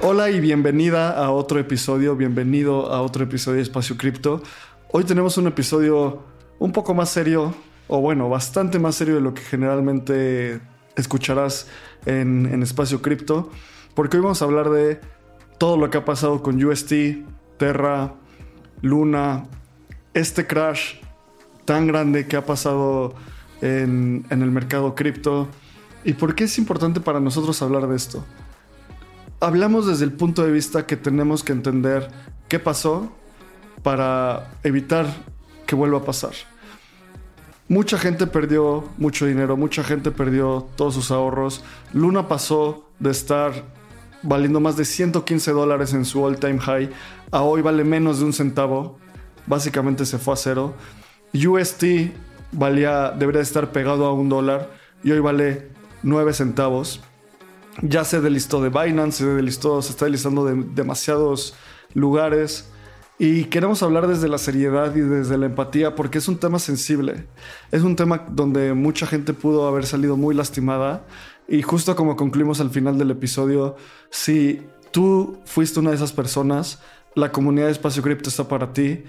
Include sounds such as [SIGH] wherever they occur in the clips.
Hola y bienvenida a otro episodio, bienvenido a otro episodio de Espacio Cripto. Hoy tenemos un episodio un poco más serio, o bueno, bastante más serio de lo que generalmente escucharás en, en Espacio Cripto, porque hoy vamos a hablar de todo lo que ha pasado con UST, Terra, Luna, este crash tan grande que ha pasado en, en el mercado cripto y por qué es importante para nosotros hablar de esto hablamos desde el punto de vista que tenemos que entender qué pasó para evitar que vuelva a pasar. Mucha gente perdió mucho dinero, mucha gente perdió todos sus ahorros. Luna pasó de estar valiendo más de 115 dólares en su all-time high a hoy vale menos de un centavo. Básicamente se fue a cero. UST valía, debería estar pegado a un dólar y hoy vale 9 centavos ya se delistó de Binance, se delistó, se está delistando de demasiados lugares. Y queremos hablar desde la seriedad y desde la empatía porque es un tema sensible. Es un tema donde mucha gente pudo haber salido muy lastimada. Y justo como concluimos al final del episodio, si tú fuiste una de esas personas, la comunidad de Espacio Cripto está para ti.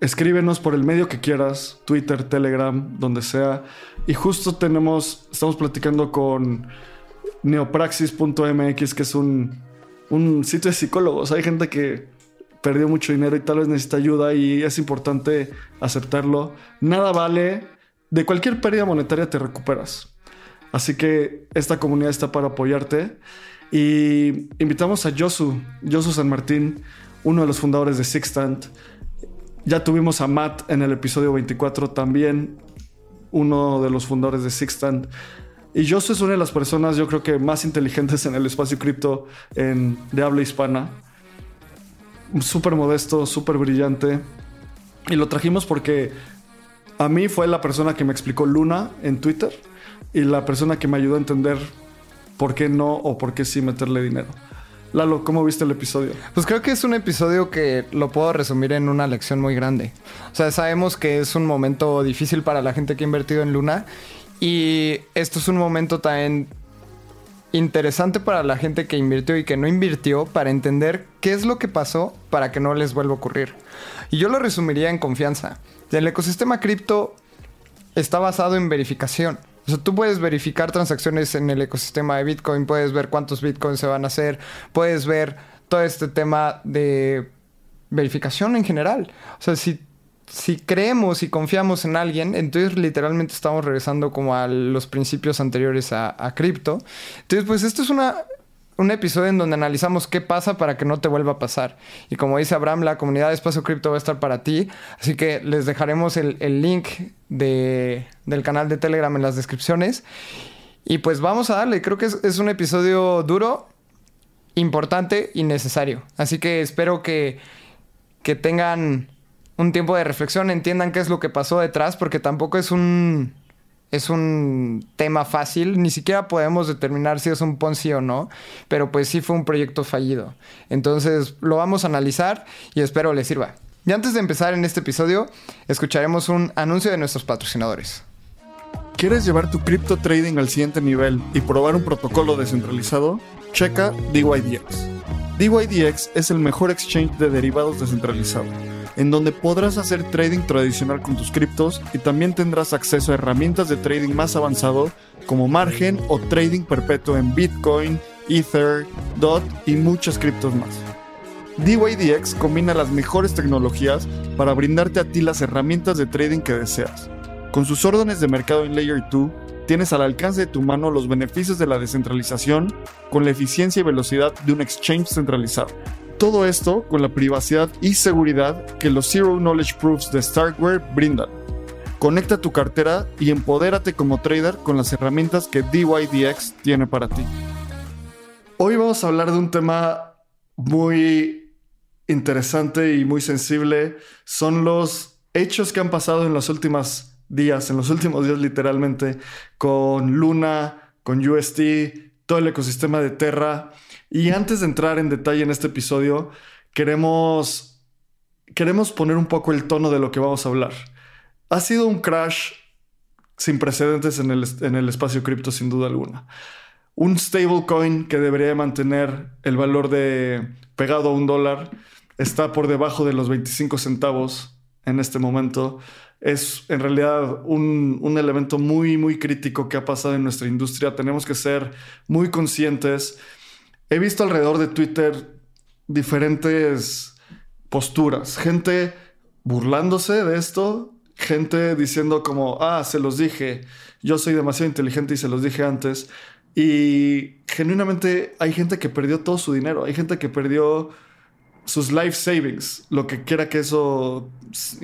Escríbenos por el medio que quieras, Twitter, Telegram, donde sea. Y justo tenemos, estamos platicando con neopraxis.mx, que es un, un sitio de psicólogos. Hay gente que perdió mucho dinero y tal vez necesita ayuda y es importante aceptarlo. Nada vale, de cualquier pérdida monetaria te recuperas. Así que esta comunidad está para apoyarte. Y invitamos a Josu, Josu San Martín, uno de los fundadores de Sixtant. Ya tuvimos a Matt en el episodio 24 también, uno de los fundadores de Sixtant. Y Josu es una de las personas, yo creo que más inteligentes en el espacio cripto de habla hispana. Súper modesto, súper brillante. Y lo trajimos porque a mí fue la persona que me explicó Luna en Twitter y la persona que me ayudó a entender por qué no o por qué sí meterle dinero. Lalo, ¿cómo viste el episodio? Pues creo que es un episodio que lo puedo resumir en una lección muy grande. O sea, sabemos que es un momento difícil para la gente que ha invertido en Luna y esto es un momento también interesante para la gente que invirtió y que no invirtió para entender qué es lo que pasó para que no les vuelva a ocurrir. Y yo lo resumiría en confianza. El ecosistema cripto está basado en verificación. O sea, tú puedes verificar transacciones en el ecosistema de Bitcoin, puedes ver cuántos Bitcoins se van a hacer, puedes ver todo este tema de verificación en general. O sea, si si creemos y confiamos en alguien, entonces literalmente estamos regresando como a los principios anteriores a, cripto. Entonces, pues esto es una, un episodio en donde analizamos qué pasa para que no te vuelva a pasar. Y como dice Abraham, la comunidad de Espacio Cripto va a estar para ti. Así que les dejaremos el, link de, del canal de Telegram en las descripciones. Y pues vamos a darle. Creo que es, es un episodio duro, importante y necesario. Así que espero que, que tengan un tiempo de reflexión, entiendan qué es lo que pasó detrás, porque tampoco es un es un tema fácil, ni siquiera podemos determinar si es un Ponzi o no, pero pues sí fue un proyecto fallido. Entonces lo vamos a analizar y espero les sirva. Y antes de empezar en este episodio, escucharemos un anuncio de nuestros patrocinadores. ¿Quieres llevar tu cripto trading al siguiente nivel y probar un protocolo descentralizado? Checa DYDX. DYDX es el mejor exchange de derivados descentralizado, en donde podrás hacer trading tradicional con tus criptos y también tendrás acceso a herramientas de trading más avanzado como margen o trading perpetuo en Bitcoin, Ether, DOT y muchas criptos más. DYDX combina las mejores tecnologías para brindarte a ti las herramientas de trading que deseas. Con sus órdenes de mercado en Layer 2, tienes al alcance de tu mano los beneficios de la descentralización con la eficiencia y velocidad de un exchange centralizado. Todo esto con la privacidad y seguridad que los Zero Knowledge Proofs de Starkware brindan. Conecta tu cartera y empodérate como trader con las herramientas que DYDX tiene para ti. Hoy vamos a hablar de un tema muy interesante y muy sensible. Son los hechos que han pasado en las últimas días, en los últimos días literalmente, con Luna, con UST, todo el ecosistema de Terra. Y antes de entrar en detalle en este episodio, queremos, queremos poner un poco el tono de lo que vamos a hablar. Ha sido un crash sin precedentes en el, en el espacio cripto, sin duda alguna. Un stablecoin que debería mantener el valor de pegado a un dólar está por debajo de los 25 centavos en este momento es en realidad un, elemento muy, muy crítico que ha pasado en nuestra industria. Tenemos que ser muy conscientes. He visto alrededor de Twitter diferentes posturas. Gente burlándose de esto, gente diciendo como, ah, se los dije, yo soy demasiado inteligente y se los dije antes. Y genuinamente hay gente que perdió todo su dinero, hay gente que perdió sus life savings, lo que quiera que eso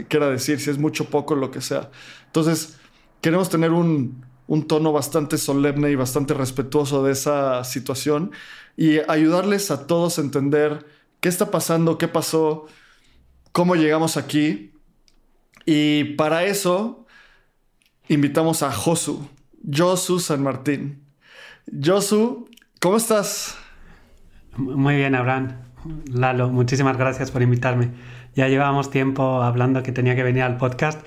quiera decir, si es mucho poco, lo que sea. Entonces, queremos tener un, tono bastante solemne y bastante respetuoso de esa situación y ayudarles a todos a entender qué está pasando, qué pasó, cómo llegamos aquí. Y para eso invitamos a Josu, Josu San Martín. Josu, ¿cómo estás? Muy bien, Abraham. Lalo, muchísimas gracias por invitarme. Ya llevábamos tiempo hablando que tenía que venir al podcast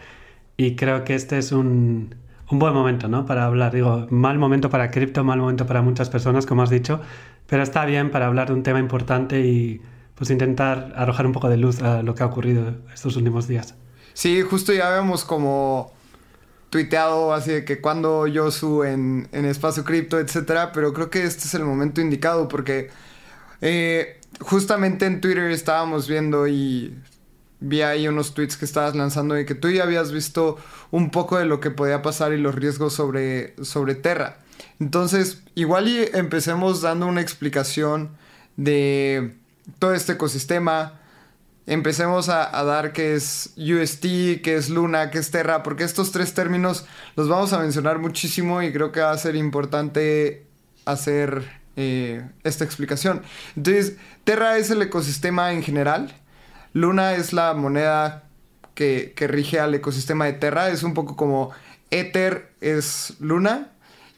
y creo que este es un, buen momento ¿no? para hablar. Digo, mal momento para cripto, mal momento para muchas personas, como has dicho, pero está bien para hablar de un tema importante y pues intentar arrojar un poco de luz a lo que ha ocurrido estos últimos días. Sí, justo ya habíamos como tuiteado así de que cuando yo subo en, en espacio cripto, etcétera, pero creo que este es el momento indicado porque eh, justamente en Twitter estábamos viendo y vi ahí unos tweets que estabas lanzando y que tú ya habías visto un poco de lo que podía pasar y los riesgos sobre, sobre Terra. Entonces, igual empecemos dando una explicación de todo este ecosistema. Empecemos a, a, dar qué es UST, qué es Luna, qué es Terra, porque estos tres términos los vamos a mencionar muchísimo y creo que va a ser importante hacer eh, esta explicación. Entonces, Terra es el ecosistema en general. Luna es la moneda que, rige al ecosistema de Terra. Es un poco como Ether es Luna.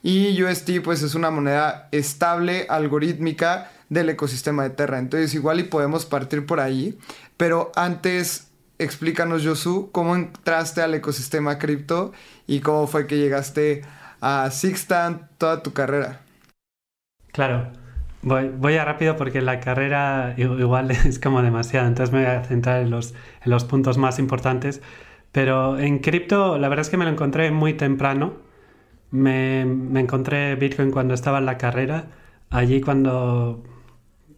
Y UST pues es una moneda estable, algorítmica del ecosistema de Terra. Entonces igual y podemos partir por ahí. Pero antes explícanos, Josu, cómo entraste al ecosistema cripto y cómo fue que llegaste a Sixtan toda tu carrera. Claro, voy, voy a rápido porque la carrera igual [LAUGHS] es como demasiado, entonces me voy a centrar en los, en los puntos más importantes. Pero en cripto, la verdad es que me lo encontré muy temprano. Me, me encontré Bitcoin cuando estaba en la carrera, allí cuando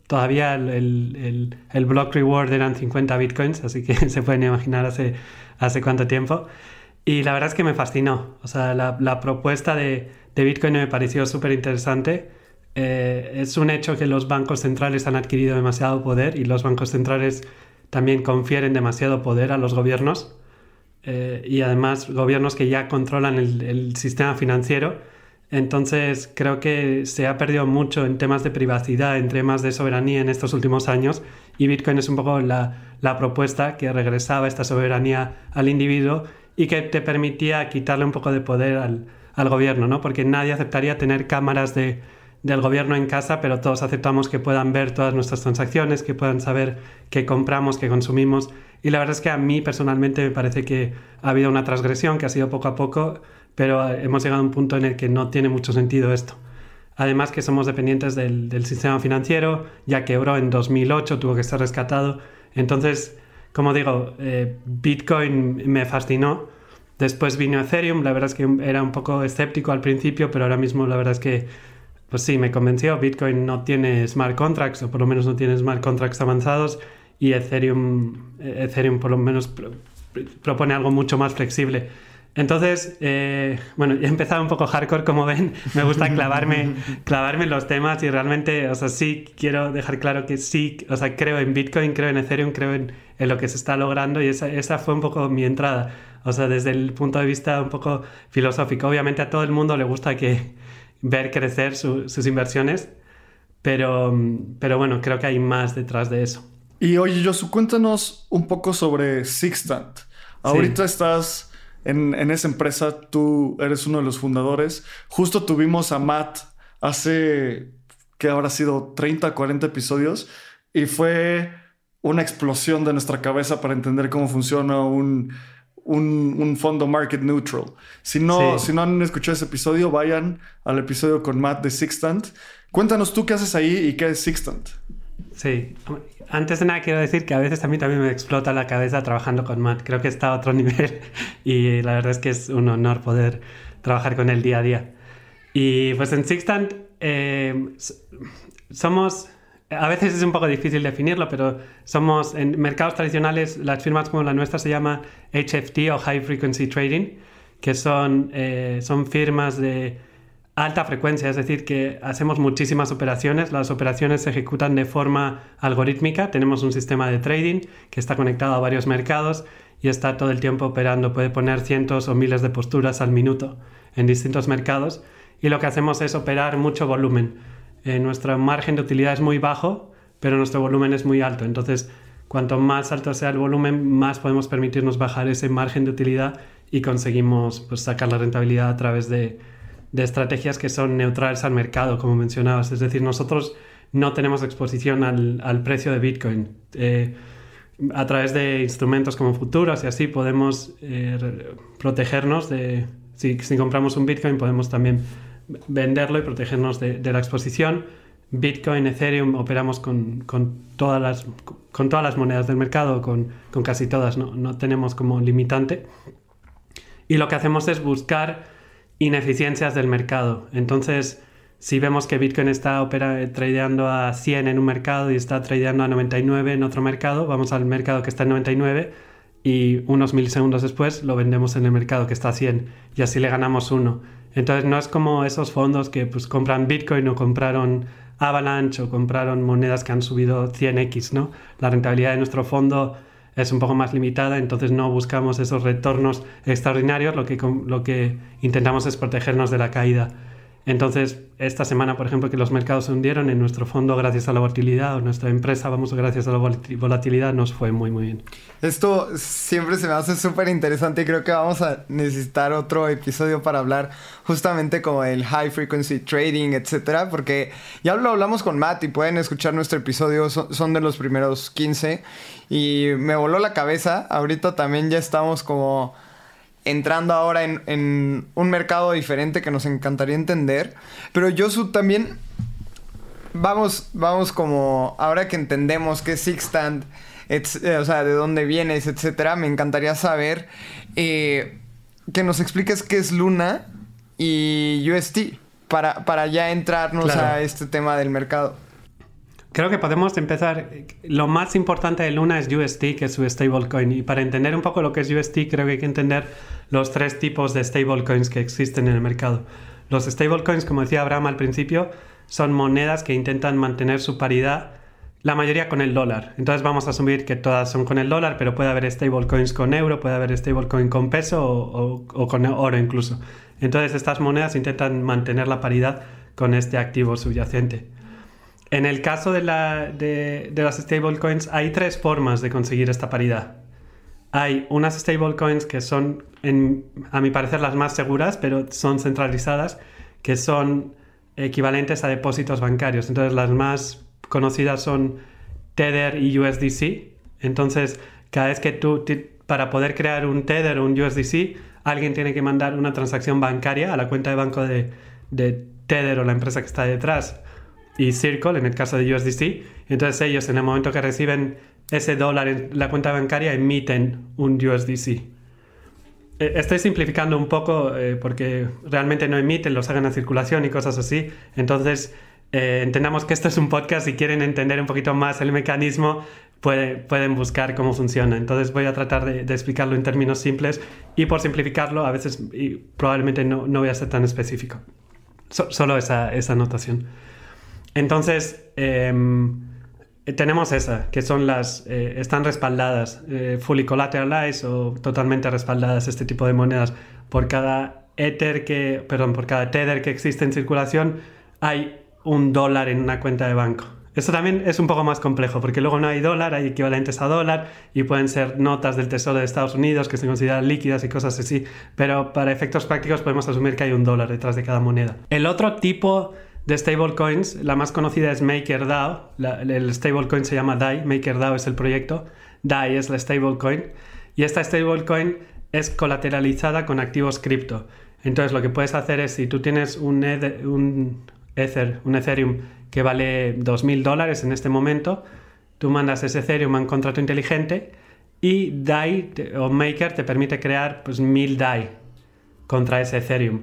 todavía el, el, el, block reward eran 50 bitcoins, así que [LAUGHS] se pueden imaginar hace, hace cuánto tiempo. Y la verdad es que me fascinó. O sea, la, la propuesta de, de Bitcoin me pareció súper interesante. Eh, es un hecho que los bancos centrales han adquirido demasiado poder y los bancos centrales también confieren demasiado poder a los gobiernos eh, y además gobiernos que ya controlan el, sistema financiero. Entonces creo que se ha perdido mucho en temas de privacidad, en temas de soberanía en estos últimos años y Bitcoin es un poco la, propuesta que regresaba esta soberanía al individuo y que te permitía quitarle un poco de poder al, al gobierno, ¿no? porque nadie aceptaría tener cámaras de del gobierno en casa, pero todos aceptamos que puedan ver todas nuestras transacciones, que puedan saber qué compramos, qué consumimos. Y la verdad es que a mí personalmente me parece que ha habido una transgresión, que ha sido poco a poco, pero hemos llegado a un punto en el que no tiene mucho sentido esto. Además que somos dependientes del, del sistema financiero, ya quebró en 2008, tuvo que ser rescatado. Entonces, como digo, eh, Bitcoin me fascinó. Después vino Ethereum, la verdad es que era un poco escéptico al principio, pero ahora mismo la verdad es que, pues sí, me convenció. Bitcoin no tiene smart contracts, o por lo menos no tiene smart contracts avanzados, y Ethereum, Ethereum por lo menos propone algo mucho más flexible. Entonces, eh, bueno, [LAUGHS] he empezado un poco hardcore, como ven, me gusta clavarme, [LAUGHS] clavarme en los temas y realmente, o sea, sí quiero dejar claro que sí, o sea, creo en Bitcoin, creo en Ethereum, creo en, en lo que se está logrando y esa, esa, fue un poco mi entrada, o sea, desde el punto de vista un poco filosófico. Obviamente a todo el mundo le gusta que ver crecer su, sus inversiones, pero, pero bueno, creo que hay más detrás de eso. Y oye, Josu, cuéntanos un poco sobre Sixtant. Ahorita sí. estás en, en, esa empresa, tú eres uno de los fundadores. Justo tuvimos a Matt hace, que habrá sido 30, 40 episodios, y fue una explosión de nuestra cabeza para entender cómo funciona un, un, un fondo market neutral. Si no, sí. si no han escuchado ese episodio, vayan al episodio con Matt de Sixtant. Cuéntanos tú qué haces ahí y qué es Sixtant. Sí, antes de nada quiero decir que a veces a mí también me explota la cabeza trabajando con Matt. Creo que está a otro [LAUGHS] nivel y la verdad es que es un honor poder trabajar con él día a día. Y pues en Sixtant eh, somos, a veces es un poco difícil definirlo, pero somos en mercados tradicionales, las firmas como la nuestra se llama HFT o High Frequency Trading, que son, eh, son firmas de alta frecuencia, es decir, que hacemos muchísimas operaciones, las operaciones se ejecutan de forma algorítmica, tenemos un sistema de trading que está conectado a varios mercados y está todo el tiempo operando, puede poner cientos o miles de posturas al minuto en distintos mercados y lo que hacemos es operar mucho volumen. Eh, nuestro margen de utilidad es muy bajo, pero nuestro volumen es muy alto, entonces cuanto más alto sea el volumen, más podemos permitirnos bajar ese margen de utilidad y conseguimos pues, sacar la rentabilidad a través de de estrategias que son neutrales al mercado, como mencionabas. Es decir, nosotros no tenemos exposición al, al precio de Bitcoin. Eh, a través de instrumentos como futuros y así podemos eh, protegernos de... Si, si, compramos un Bitcoin podemos también venderlo y protegernos de, la exposición. Bitcoin, Ethereum, operamos con, con, todas, las, con todas las monedas del mercado, con, con casi todas, no, no tenemos como limitante. Y lo que hacemos es buscar ineficiencias del mercado. Entonces, si vemos que Bitcoin está opera, tradeando a 100 en un mercado y está tradeando a 99 en otro mercado, vamos al mercado que está en 99 y unos milisegundos después lo vendemos en el mercado que está a 100 y así le ganamos uno. Entonces no es como esos fondos que pues compran Bitcoin o compraron Avalanche o compraron monedas que han subido 100x, ¿no? La rentabilidad de nuestro fondo es un poco más limitada, entonces no buscamos esos retornos extraordinarios, lo que, lo que intentamos es protegernos de la caída. Entonces, esta semana, por ejemplo, que los mercados se hundieron en nuestro fondo gracias a la volatilidad, o nuestra empresa, vamos, gracias a la volatilidad, nos fue muy, muy bien. Esto siempre se me hace súper interesante y creo que vamos a necesitar otro episodio para hablar justamente como el high frequency trading, etcétera, porque ya lo hablamos con Matt y pueden escuchar nuestro episodio, son, de los primeros 15 y me voló la cabeza. Ahorita también ya estamos como entrando ahora en, en, un mercado diferente que nos encantaría entender. Pero Josu también vamos, vamos como ahora que entendemos qué es Sixtant, eh, o sea, de dónde vienes, etcétera, me encantaría saber eh, que nos expliques qué es Luna y UST para, para ya entrarnos claro. a este tema del mercado. Creo que podemos empezar. Lo más importante de Luna es UST, que es su stablecoin. Y para entender un poco lo que es UST, creo que hay que entender los tres tipos de stablecoins que existen en el mercado. Los stablecoins, como decía Abraham al principio, son monedas que intentan mantener su paridad, la mayoría con el dólar. Entonces vamos a asumir que todas son con el dólar, pero puede haber stablecoins con euro, puede haber stablecoin con peso o, o, con oro incluso. Entonces estas monedas intentan mantener la paridad con este activo subyacente. En el caso de, la, de, de las stablecoins hay tres formas de conseguir esta paridad. Hay unas stablecoins que son, a mi parecer, las más seguras, pero son centralizadas, que son equivalentes a depósitos bancarios. Entonces las más conocidas son Tether y USDC. Entonces, cada vez que tú, para poder crear un Tether o un USDC, alguien tiene que mandar una transacción bancaria a la cuenta de banco de Tether o la empresa que está detrás y Circle en el caso de USDC. Entonces ellos en el momento que reciben ese dólar en la cuenta bancaria emiten un USDC. Eh, Estoy simplificando un poco eh, porque realmente no emiten, los hagan a circulación y cosas así. Entonces, eh, entendamos que esto es un podcast. Si quieren entender un poquito más el mecanismo, puede- pueden buscar cómo funciona. Entonces, voy a tratar de, de explicarlo en términos simples y por simplificarlo, a veces y probablemente no, no voy a ser tan específico. So- solo esa, esa anotación. Entonces, em, tenemos esa, que son las, eh, están respaldadas, eh, fully collateralized o totalmente respaldadas este tipo de monedas. Por cada Ether que, perdón, por cada Tether que existe en circulación, hay un dólar en una cuenta de banco. Esto también es un poco más complejo, porque luego no hay dólar, hay equivalentes a dólar y pueden ser notas del Tesoro de Estados Unidos que se consideran líquidas y cosas así, pero para efectos prácticos podemos asumir que hay un dólar detrás de cada moneda. El otro tipo de stablecoins, la más conocida es MakerDAO, el stablecoin se llama DAI, MakerDAO es el proyecto, DAI es la stablecoin y esta stablecoin es colateralizada con activos cripto. Entonces lo que puedes hacer es si tú tienes un, Ether- un Ether, un Ethereum que vale 2.000 dólares en este momento, tú mandas ese Ethereum a un contrato inteligente y DAI o Maker te permite crear pues 1.000 DAI contra ese Ethereum.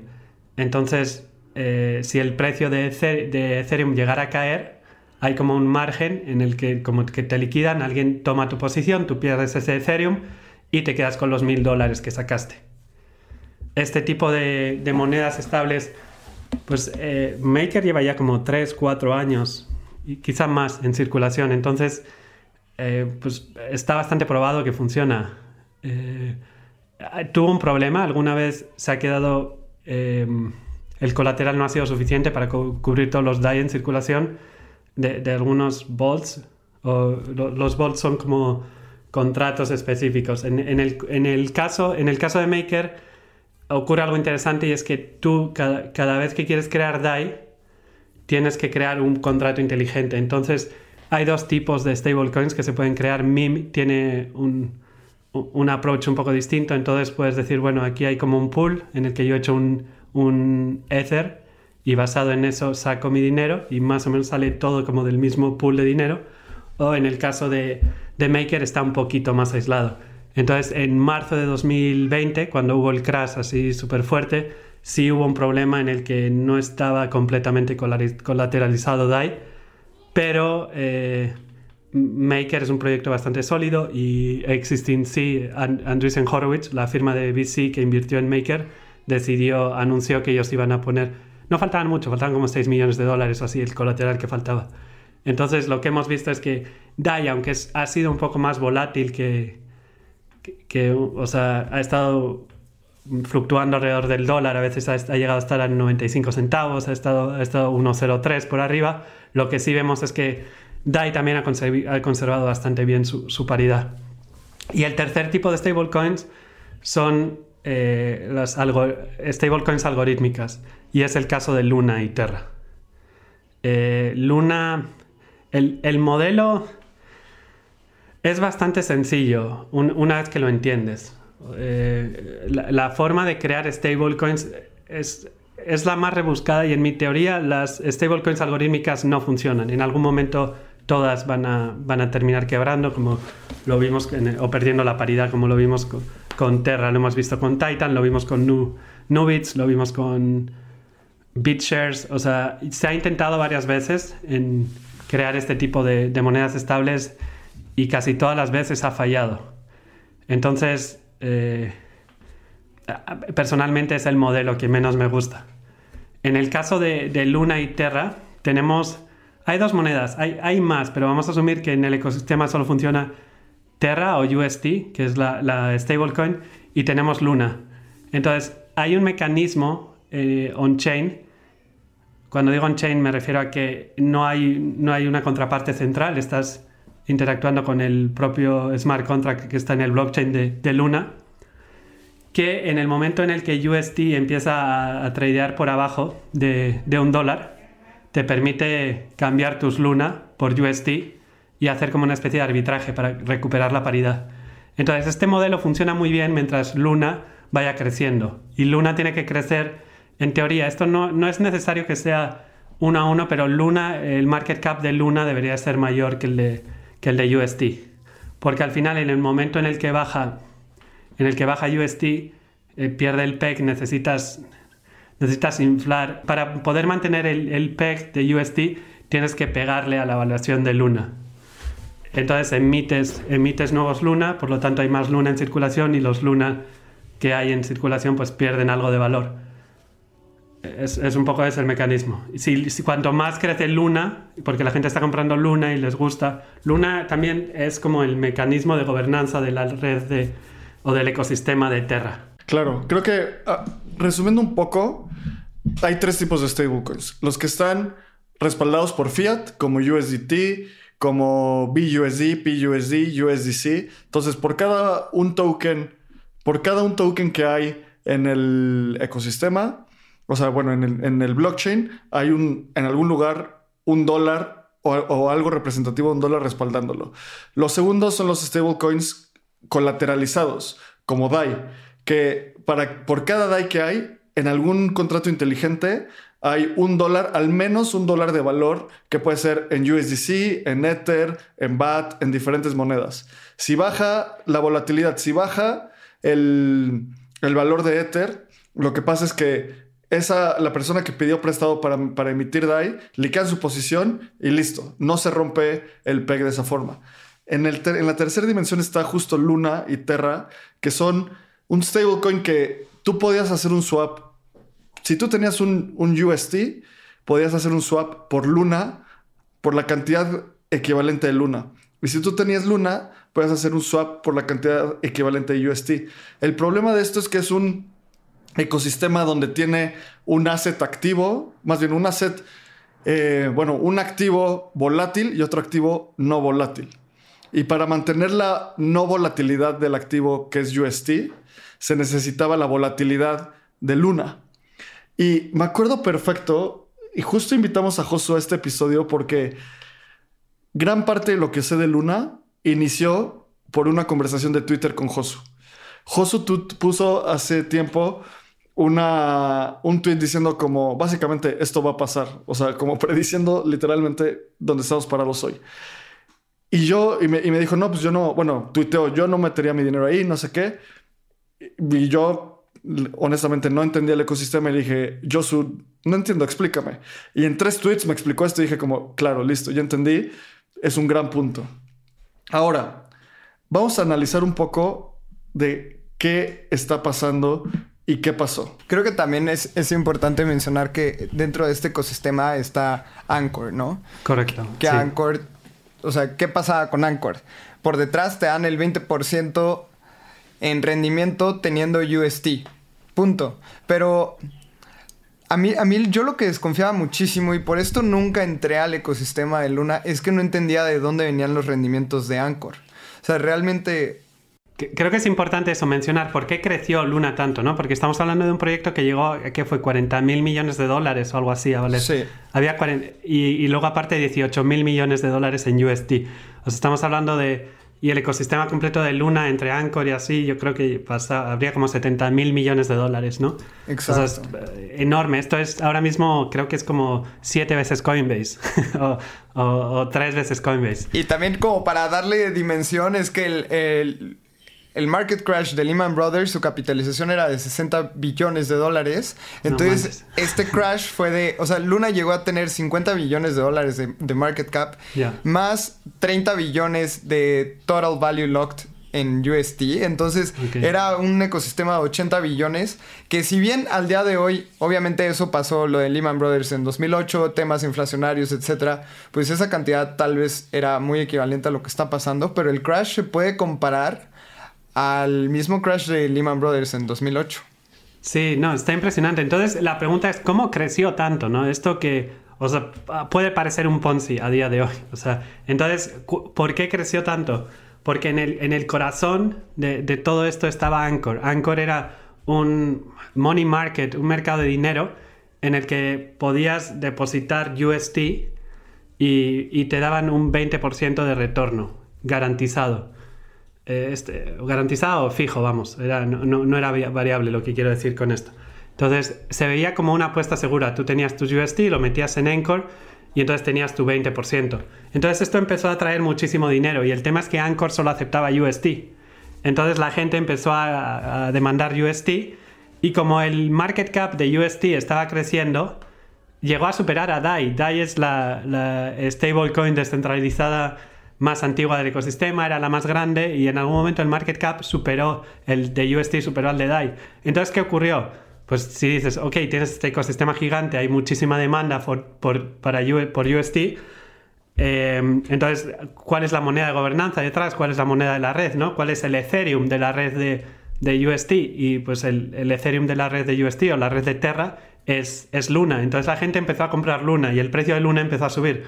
Entonces, eh, si el precio de, Ether- de Ethereum llegara a caer, hay como un margen en el que como que te liquidan, alguien toma tu posición, tú pierdes ese Ethereum y te quedas con los 1.000 dólares que sacaste. Este tipo de, monedas estables pues eh, Maker lleva ya como 3, 4 años y quizá más en circulación, entonces eh, pues está bastante probado que funciona. Tuvo un problema, alguna vez se ha quedado, eh, el colateral no ha sido suficiente para cu- cubrir todos los DAI en circulación de, de algunos bolts, o lo- los bolts son como contratos específicos. En, el, en el caso, en el caso de Maker, ocurre algo interesante y es que tú cada, cada vez que quieres crear DAI tienes que crear un contrato inteligente. Entonces hay dos tipos de stablecoins que se pueden crear. MIM tiene un, un approach un poco distinto. Entonces puedes decir, bueno, aquí hay como un pool en el que yo he hecho un, un Ether y basado en eso saco mi dinero y más o menos sale todo como del mismo pool de dinero. O en el caso de, de Maker está un poquito más aislado. Entonces, en marzo de 2020, cuando hubo el crash así súper fuerte, sí hubo un problema en el que no estaba completamente colateralizado DAI, pero eh, Maker es un proyecto bastante sólido y Existing C, And- Andreessen Horowitz, la firma de VC que invirtió en Maker, decidió, anunció que ellos iban a poner, no faltaban mucho, faltaban como 6 millones de dólares o así, el colateral que faltaba. Entonces lo que hemos visto es que DAI, aunque ha sido un poco más volátil que, que, o sea, ha estado fluctuando alrededor del dólar, a veces ha, ha llegado a estar a 95 centavos, ha estado, ha estado 1,03 por arriba. Lo que sí vemos es que DAI también ha conservado bastante bien su, su paridad. Y el tercer tipo de stablecoins son eh, las stablecoins algorítmicas, y es el caso de Luna y Terra. Eh, Luna, el, el modelo es bastante sencillo un- una vez que lo entiendes. Eh, la, la forma de crear stablecoins es, es la más rebuscada y en mi teoría las stablecoins algorítmicas no funcionan. En algún momento todas van a, van a terminar quebrando como lo vimos o perdiendo la paridad como lo vimos con, Terra, lo hemos visto con Titan, lo vimos con Nu, Nubits, lo vimos con BitShares. O sea, se ha intentado varias veces en crear este tipo de, monedas estables y casi todas las veces ha fallado. Entonces, eh, personalmente es el modelo que menos me gusta. En el caso de Luna y Terra, tenemos... Hay dos monedas, hay, hay más, pero vamos a asumir que en el ecosistema solo funciona Terra o UST, que es la, stablecoin, y tenemos Luna. Entonces, hay un mecanismo eh, on-chain. Cuando digo on-chain me refiero a que no hay, no hay una contraparte central, estás interactuando con el propio smart contract que está en el blockchain de, Luna, que en el momento en el que UST empieza a, a tradear por abajo de un dólar, te permite cambiar tus Luna por UST y hacer como una especie de arbitraje para recuperar la paridad. Entonces, este modelo funciona muy bien mientras Luna vaya creciendo. Y Luna tiene que crecer en teoría, esto no, no es necesario que sea uno a uno, pero Luna, el market cap de Luna debería ser mayor que el de, que el de UST. Porque al final, en el momento en el que baja, en el que baja UST, eh, pierde el PEG, necesitas, necesitas inflar. Para poder mantener el, el PEG de UST, tienes que pegarle a la evaluación de Luna. Entonces emites, emites nuevos Luna, por lo tanto hay más Luna en circulación y los Luna que hay en circulación pues pierden algo de valor. Es, es un poco ese el mecanismo. Si, si, cuanto más crece Luna, porque la gente está comprando Luna y les gusta, Luna también es como el mecanismo de gobernanza de la red de, o del ecosistema de Terra. Claro, creo que uh, resumiendo un poco, hay tres tipos de stablecoins. Los que están respaldados por fiat, como USDT, como BUSD, PUSD, USDC. Entonces, por cada un token, por cada un token que hay en el ecosistema, o sea, bueno, en el, en el blockchain, hay un, en algún lugar un dólar o, o, algo representativo de un dólar respaldándolo. Los segundos son los stablecoins colateralizados, como DAI, que para, por cada DAI que hay, en algún contrato inteligente hay un dólar, al menos un dólar de valor que puede ser en USDC, en Ether, en BAT, en diferentes monedas. Si baja la volatilidad, si baja el, el valor de Ether, lo que pasa es que esa, la persona que pidió prestado para, para emitir DAI, liquea su posición y listo, no se rompe el PEG de esa forma. En, el en la tercera dimensión está justo Luna y Terra, que son un stablecoin que tú podías hacer un swap si tú tenías un, UST, podías hacer un swap por Luna por la cantidad equivalente de Luna. Y si tú tenías Luna, puedes hacer un swap por la cantidad equivalente de UST. El problema de esto es que es un ecosistema donde tiene un asset activo, más bien un asset, eh, bueno, un activo volátil y otro activo no volátil. Y para mantener la no volatilidad del activo que es UST, se necesitaba la volatilidad de Luna. Y me acuerdo perfecto, y justo invitamos a Josu a este episodio porque gran parte de lo que sé de Luna inició por una conversación de Twitter con Josu. Josu puso hace tiempo una, un tweet diciendo como básicamente esto va a pasar, o sea, como [LAUGHS] prediciendo literalmente dónde estamos parados hoy. Y yo, y me, y me dijo, no, pues yo no, bueno, tuiteo, yo no metería mi dinero ahí, no sé qué. Y yo honestamente no entendía el ecosistema y dije, Josu, no entiendo, explícame. Y en tres tweets me explicó esto y dije como, claro, listo, ya entendí, es un gran punto. Ahora, vamos a analizar un poco de qué está pasando y qué pasó. Creo que también es, es importante mencionar que dentro de este ecosistema está Anchor, ¿no? Correcto. Que sí. Anchor, o sea, ¿qué pasa con Anchor? Por detrás te dan el 20% en rendimiento teniendo UST. Punto. Pero a mí, a mí yo lo que desconfiaba muchísimo y por esto nunca entré al ecosistema de Luna es que no entendía de dónde venían los rendimientos de Anchor. O sea, realmente... Creo que es importante eso, mencionar por qué creció Luna tanto, ¿no? Porque estamos hablando de un proyecto que llegó, que fue 40 mil millones de dólares o algo así, ¿vale? Sí. Había 40, y, y luego aparte 18 mil millones de dólares en UST. O sea, estamos hablando de y el ecosistema completo de Luna entre Anchor y así, yo creo que pasa, habría como 70 mil millones de dólares, ¿no? Exacto. O sea, es enorme. Esto es ahora mismo, creo que es como siete veces Coinbase [LAUGHS] o, o, o, tres veces Coinbase. Y también como para darle dimensión es que el, el, el, market crash de Lehman Brothers, su capitalización era de 60 billones de dólares. Entonces, no [LAUGHS] este crash fue de, o sea, Luna llegó a tener 50 billones de dólares de, de market cap, yeah. más 30 billones de total value locked en UST. Entonces Okay. era un ecosistema de 80 billones que si bien al día de hoy, obviamente eso pasó lo de Lehman Brothers en 2008, temas inflacionarios, etcétera, pues esa cantidad tal vez era muy equivalente a lo que está pasando, pero el crash se puede comparar al mismo crash de Lehman Brothers en 2008. Sí, no, está impresionante. Entonces, la pregunta es, ¿cómo creció tanto, no? Esto que, o sea, puede parecer un Ponzi a día de hoy. O sea, entonces, ¿por qué creció tanto? Porque en el, en el corazón de, de todo esto estaba Anchor. Anchor era un money market, un mercado de dinero en el que podías depositar UST y, y te daban un 20% de retorno garantizado. Eh, este, garantizado fijo, vamos, no, era variable lo que quiero decir con esto. Entonces se veía como una apuesta segura. Tú tenías tus UST, lo metías en Anchor y entonces tenías tu 20%. Entonces esto empezó a traer muchísimo dinero y el tema es que Anchor solo aceptaba UST. Entonces la gente empezó a, demandar UST y como el market cap de UST estaba creciendo, llegó a superar a DAI. DAI es la, la stablecoin descentralizada más antigua del ecosistema, era la más grande y en algún momento el market cap superó, el de UST superó al de DAI. Entonces, ¿qué ocurrió? Pues si dices, ok, tienes este ecosistema gigante, hay muchísima demanda por, para, por UST, eh, entonces, ¿cuál es la moneda de gobernanza detrás? ¿Cuál es la moneda de la red? ¿no? ¿Cuál es el Ethereum de la red de, de UST? Y pues el, el, Ethereum de la red de UST o la red de Terra es, es Luna. Entonces la gente empezó a comprar Luna y el precio de Luna empezó a subir.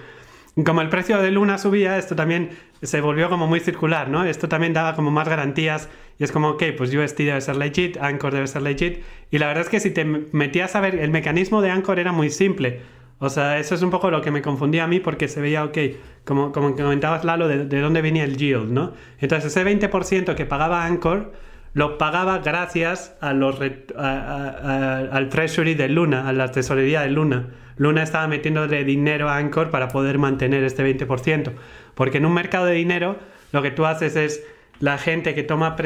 Como el precio de Luna subía, esto también se volvió como muy circular, ¿no? Esto también daba como más garantías y es como, ok, pues UST debe ser legit, Anchor debe ser legit. Y la verdad es que si te metías a ver, el mecanismo de Anchor era muy simple. O sea, eso es un poco lo que me confundía a mí porque se veía, ok, como, como comentabas Lalo, de, de dónde venía el yield, ¿no? Entonces ese 20% que pagaba Anchor lo pagaba gracias a los al treasury de Luna, a la tesorería de Luna. Luna estaba metiéndole dinero a Anchor para poder mantener este 20%. Porque en un mercado de dinero lo que tú haces es la gente que toma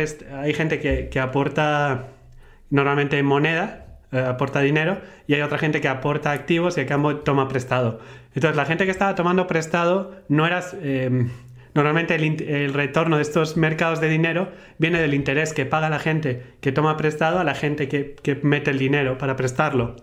hay gente que, que aporta normalmente moneda, eh, aporta dinero, y hay otra gente que aporta activos y a cambio toma prestado. Entonces la gente que estaba tomando prestado no era... Eh, Normalmente el, el, retorno de estos mercados de dinero viene del interés que paga la gente que toma prestado a la gente que, que mete el dinero para prestarlo.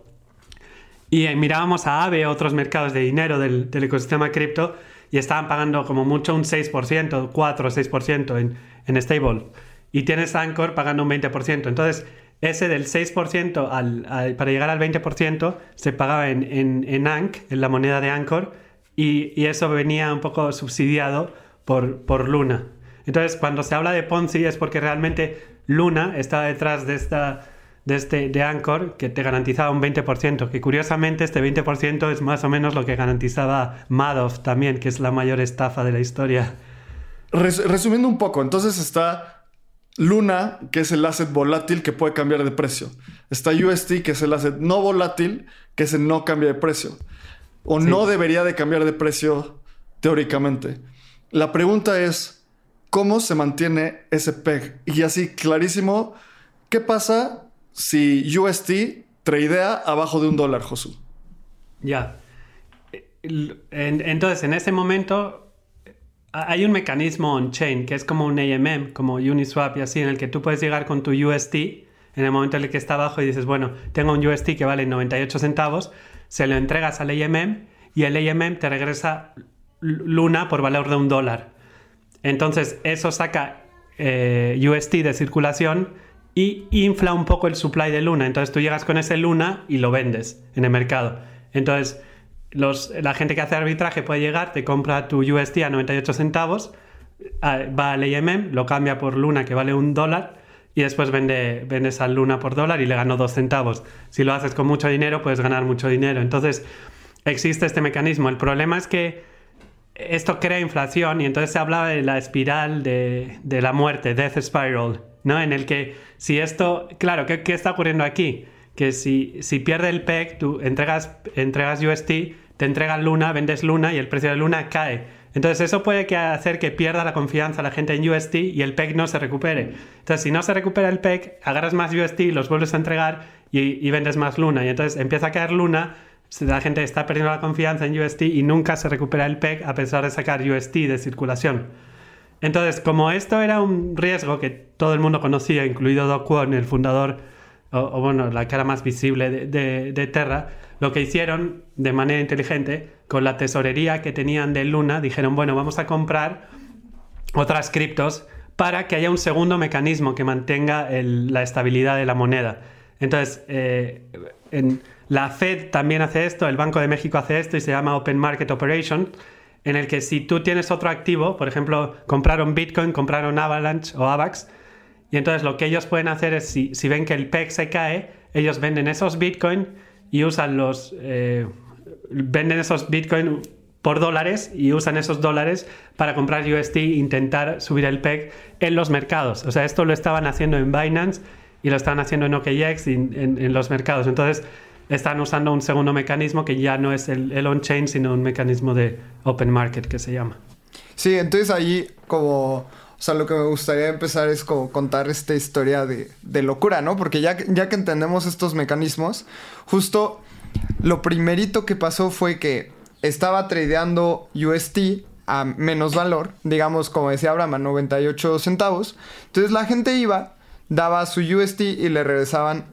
Y eh, mirábamos a AVE, otros mercados de dinero del, ecosistema cripto, y estaban pagando como mucho un 6%, 4 o 6% en, en stable. Y tienes Anchor pagando un 20%. Entonces, ese del 6% al, al, para llegar al 20% se pagaba en, en, en ANC, en la moneda de Anchor, y, y eso venía un poco subsidiado por, por Luna. Entonces, cuando se habla de Ponzi es porque realmente Luna estaba detrás de esta de este de Anchor que te garantizaba un 20%, que curiosamente este 20% es más o menos lo que garantizaba Madoff también, que es la mayor estafa de la historia. Res resumiendo un poco, entonces está Luna, que es el asset volátil que puede cambiar de precio. Está UST, que es el asset no volátil, que ese no cambia de precio. O sí. no debería de cambiar de precio teóricamente. La pregunta es, ¿cómo se mantiene ese PEG? Y así, clarísimo, ¿qué pasa si UST tradea abajo de un dólar, Josu? Ya. Entonces, en ese momento hay un mecanismo on-chain que es como un AMM, como Uniswap y así, en el que tú puedes llegar con tu UST en el momento en el que está abajo y dices, bueno, tengo un UST que vale 98 centavos, se lo entregas al AMM y el AMM te regresa Luna por valor de un dólar. Entonces eso saca eh, UST de circulación y infla un poco el supply de Luna. Entonces tú llegas con ese Luna y lo vendes en el mercado. Entonces los, la gente que hace arbitraje puede llegar, te compra tu UST a 98 centavos, va al AMM, lo cambia por Luna que vale un dólar y después vende, vendes al Luna por dólar y le gano dos centavos. Si lo haces con mucho dinero, puedes ganar mucho dinero. Entonces existe este mecanismo. El problema es que esto crea inflación y entonces se hablaba de la espiral de, de, la muerte, death spiral, ¿no? En el que si esto, claro, ¿qué, qué está ocurriendo aquí? Que si, si pierde el PEG, tú entregas, entregas UST, te entregan Luna, vendes Luna y el precio de Luna cae. Entonces eso puede que hacer que pierda la confianza la gente en UST y el PEG no se recupere. Entonces si no se recupera el PEG, agarras más UST, los vuelves a entregar y, y vendes más Luna. Y entonces empieza a caer Luna la gente está perdiendo la confianza en UST y nunca se recupera el PEG a pesar de sacar UST de circulación. Entonces, como esto era un riesgo que todo el mundo conocía, incluido Do Kwon, el fundador, o, bueno, la cara más visible de, Terra, lo que hicieron de manera inteligente, con la tesorería que tenían de Luna, dijeron, bueno, vamos a comprar otras criptos para que haya un segundo mecanismo que mantenga la estabilidad de la moneda. Entonces, eh, la Fed también hace esto, el Banco de México hace esto y se llama Open Market Operation, en el que si tú tienes otro activo, por ejemplo, compraron Bitcoin, compraron Avalanche o AVAX, y entonces lo que ellos pueden hacer es, si, ven que el PEG se cae, ellos venden esos Bitcoin y usan los... Eh, venden esos Bitcoin por dólares y usan esos dólares para comprar UST e intentar subir el PEG en los mercados. O sea, esto lo estaban haciendo en Binance y lo están haciendo en OKX y en, en los mercados. Entonces, están usando un segundo mecanismo que ya no es el, on-chain, sino un mecanismo de open market que se llama. Sí, entonces ahí como, o sea, lo que me gustaría empezar es como contar esta historia de, de locura, ¿no? Porque ya, ya que entendemos estos mecanismos, justo lo primerito que pasó fue que estaba tradeando UST a menos valor, digamos, como decía Abraham, a 98 centavos. Entonces la gente iba, daba su UST y le regresaban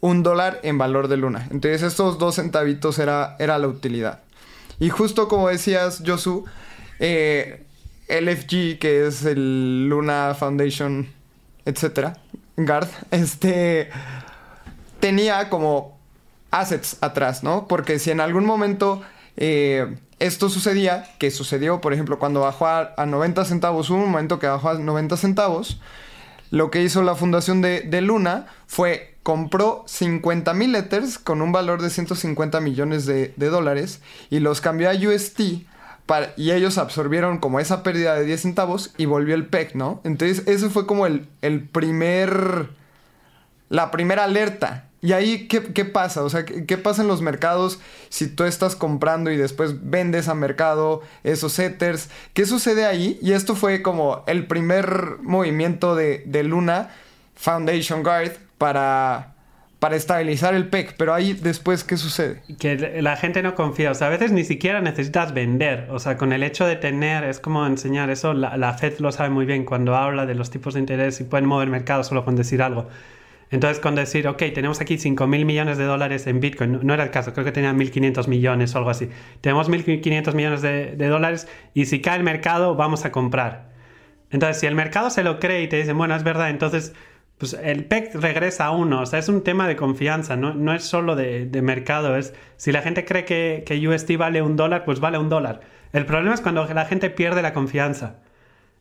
un dólar en valor de luna. Entonces estos dos centavitos era, era la utilidad. Y justo como decías, Josu, eh, LFG, que es el Luna Foundation, etcétera, Guard, [LAUGHS] este, tenía como assets atrás, ¿no? Porque si en algún momento eh, esto sucedía, que sucedió, por ejemplo, cuando bajó a, a 90 centavos, hubo un momento que bajó a 90 centavos, lo que hizo la fundación de, de Luna fue compró 50 mil Ethers con un valor de 150 millones de, dólares y los cambió a UST y ellos absorbieron como esa pérdida de 10 centavos y volvió el PEC, ¿no? Entonces ese fue como el, el primer la primera alerta. Y ahí, ¿qué, qué pasa? O sea, ¿qué, qué pasa en los mercados si tú estás comprando y después vendes a mercado esos ethers? ¿Qué sucede ahí? Y esto fue como el primer movimiento de, de Luna Foundation Guard para, para estabilizar el PEC. Pero ahí después, ¿qué sucede? que la gente no confía. O sea, a veces ni siquiera necesitas vender. O sea, con el hecho de tener, es como enseñar eso. La, la Fed lo sabe muy bien cuando habla de los tipos de interés y pueden mover mercados solo con decir algo. Entonces, con decir, ok, tenemos aquí 5 mil millones de dólares en Bitcoin, no, era el caso, creo que tenían 1.500 millones o algo así. Tenemos 1.500 millones de, de dólares y si cae el mercado, vamos a comprar. Entonces, si el mercado se lo cree y te dicen, bueno, es verdad, entonces pues el PEC regresa a uno. O sea, es un tema de confianza, no, no es solo de, mercado. Es si la gente cree que, que USD vale un dólar, pues vale un dólar. El problema es cuando la gente pierde la confianza.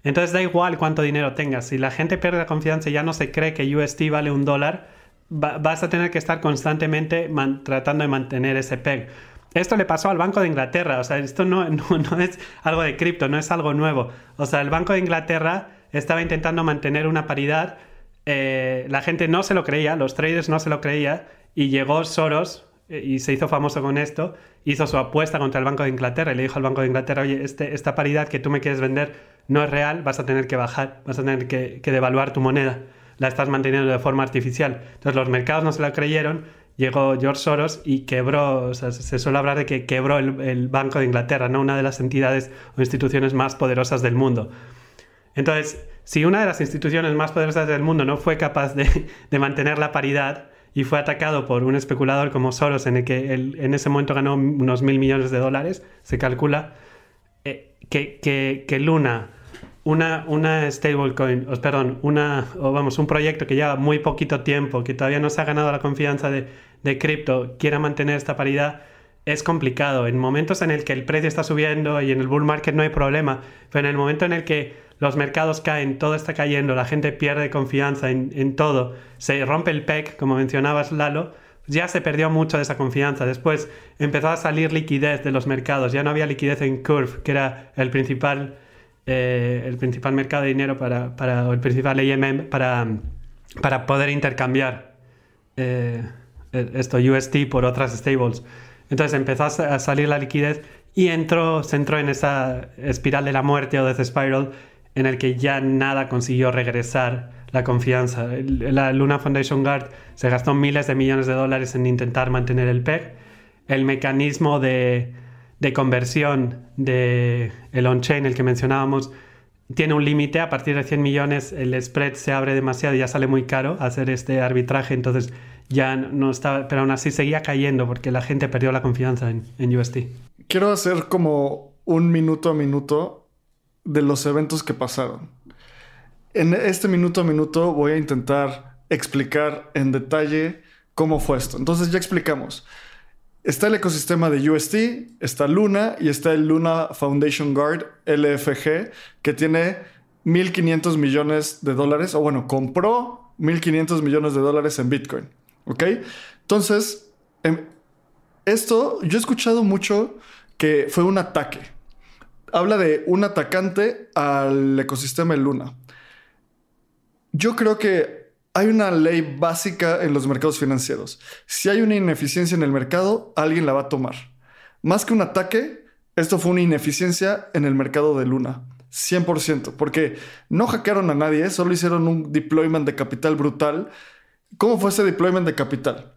Entonces da igual cuánto dinero tengas. Si la gente pierde la confianza y ya no se cree que USD vale un dólar, va- vas a tener que estar constantemente tratando de mantener ese PEG. Esto le pasó al Banco de Inglaterra. O sea, esto no, [LAUGHS] no, no es algo de cripto, no es algo nuevo. O sea, el Banco de Inglaterra estaba intentando mantener una paridad. Eh, la gente no se lo creía, los traders no se lo creía. Y llegó Soros eh, y se hizo famoso con esto. Hizo su apuesta contra el Banco de Inglaterra y le dijo al Banco de Inglaterra: Oye, este- esta paridad que tú me quieres vender no es real, vas a tener que bajar, vas a tener que, devaluar tu moneda. La estás manteniendo de forma artificial. Entonces los mercados no se la creyeron. Llegó George Soros y quebró, se suele hablar de que quebró el, el Banco de Inglaterra, ¿no? una de las entidades o instituciones más poderosas del mundo. Entonces, si una de las instituciones más poderosas del mundo no fue capaz de, mantener la paridad y fue atacado por un especulador como Soros, en el que él en ese momento ganó unos mil millones de dólares, se calcula, eh, que, que- Luna, una, una stablecoin, perdón, una, vamos, un proyecto que lleva muy poquito tiempo, que todavía no se ha ganado la confianza de, de cripto, quiera mantener esta paridad, es complicado. En momentos en el que el precio está subiendo y en el bull market no hay problema, pero en el momento en el que los mercados caen, todo está cayendo, la gente pierde confianza en, todo, se rompe el PEC, como mencionabas Lalo, ya se perdió mucho de esa confianza. Después empezó a salir liquidez de los mercados, ya no había liquidez en Curve, que era el principal, eh, el principal mercado de dinero para, para o el principal AMM para, para poder intercambiar eh, esto UST por otras stables. Entonces empezó a salir la liquidez y entró, se entró en esa espiral de la muerte o death spiral en el que ya nada consiguió regresar la confianza. La Luna Foundation Guard se gastó miles de millones de dólares en intentar mantener el PEG. El mecanismo de, de conversión de el on-chain, el que mencionábamos, tiene un límite. A partir de 100 millones el spread se abre demasiado y ya sale muy caro hacer este arbitraje. Entonces ya no estaba, pero aún así seguía cayendo porque la gente perdió la confianza en, en UST. Quiero hacer como un minuto a minuto de los eventos que pasaron. En este minuto a minuto voy a intentar explicar en detalle cómo fue esto. Entonces ya explicamos. Está el ecosistema de UST, está Luna y está el Luna Foundation Guard, LFG, que tiene 1.500 millones de dólares, o bueno, compró 1.500 millones de dólares en Bitcoin. ¿Ok? Entonces, em, esto yo he escuchado mucho que fue un ataque. Habla de un atacante al ecosistema de Luna. Yo creo que hay una ley básica en los mercados financieros. Si hay una ineficiencia en el mercado, alguien la va a tomar. Más que un ataque, esto fue una ineficiencia en el mercado de Luna. 100%, porque no hackearon a nadie, solo hicieron un deployment de capital brutal. ¿Cómo fue ese deployment de capital?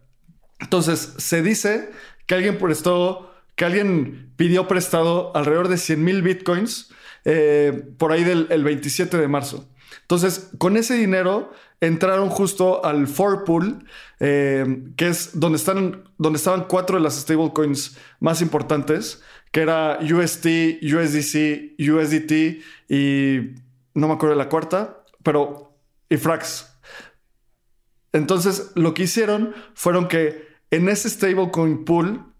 Entonces, se dice que alguien prestó, que alguien pidió prestado alrededor de 100 mil bitcoins eh, por ahí del el 27 de marzo. Entonces, con ese dinero entraron justo al for pool, eh, que es donde, están, donde estaban cuatro de las stablecoins más importantes, que era UST, USDC, USDT y no me acuerdo de la cuarta, pero y Frax. Entonces, lo que hicieron fueron que en ese stablecoin pool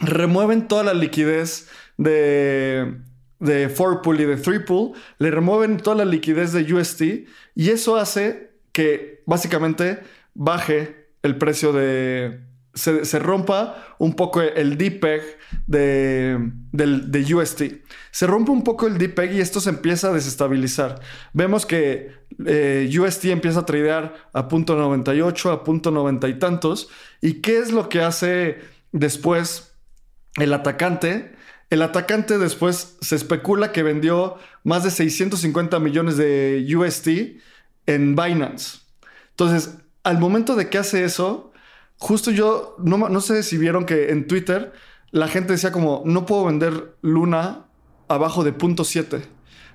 remueven toda la liquidez de, de 4pool y de 3pool, le remueven toda la liquidez de UST y eso hace que básicamente baje el precio de... Se, rompa un poco el DPEG de, de UST. Se rompe un poco el DPEG y esto se empieza a desestabilizar. Vemos que eh, UST empieza a tradear a punto 98, a punto 90 y tantos. ¿Y qué es lo que hace después el atacante? El atacante después se especula que vendió más de 650 millones de UST en Binance. Entonces, al momento de que hace eso, justo yo, no, sé si vieron que en Twitter la gente decía como, no puedo vender Luna abajo de punto .7,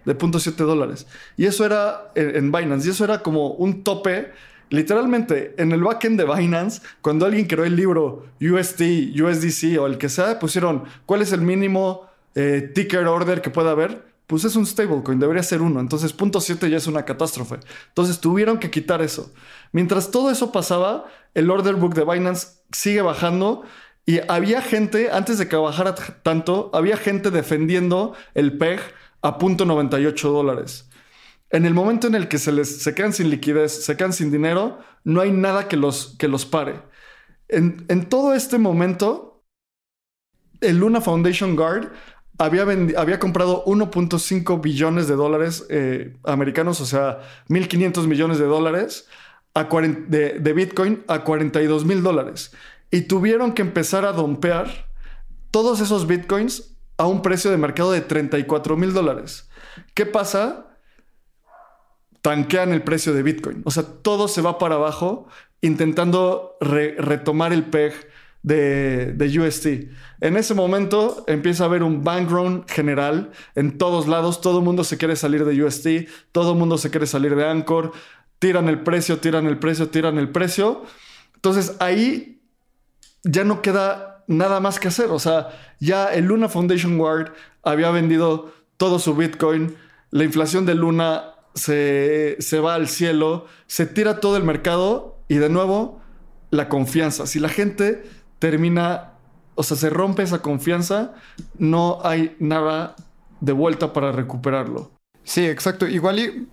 de punto .7 dólares. Y eso era en, en Binance, y eso era como un tope Literalmente, en el backend de Binance, cuando alguien creó el libro UST, USDC o el que sea, pusieron cuál es el mínimo eh, ticker order que pueda haber. Pues es un stablecoin, debería ser uno. Entonces, punto 7 ya es una catástrofe. Entonces, tuvieron que quitar eso. Mientras todo eso pasaba, el order book de Binance sigue bajando. Y había gente, antes de que bajara tanto, había gente defendiendo el PEG a punto 98 dólares. En el momento en el que se les se quedan sin liquidez, se quedan sin dinero, no hay nada que los, que los pare. En, todo este momento, el Luna Foundation Guard había, había comprado 1.5 billones de dólares eh, americanos, o sea, 1.500 millones de dólares de, de, Bitcoin a 42 mil dólares. Y tuvieron que empezar a dompear todos esos Bitcoins a un precio de mercado de 34 mil dólares. ¿Qué pasa? Tanquean el precio de Bitcoin. O sea, todo se va para abajo intentando retomar el PEG de, de, UST. En ese momento empieza a haber un bank run general en todos lados. Todo el mundo se quiere salir de UST, todo el mundo se quiere salir de Anchor. Tiran el precio, tiran el precio, tiran el precio. Entonces ahí ya no queda nada más que hacer. O sea, ya el Luna Foundation Guard había vendido todo su Bitcoin. La inflación de Luna se, va al cielo, se tira todo el mercado y de nuevo la confianza. Si la gente termina, o sea, se rompe esa confianza, no hay nada de vuelta para recuperarlo. Sí, exacto. Igual y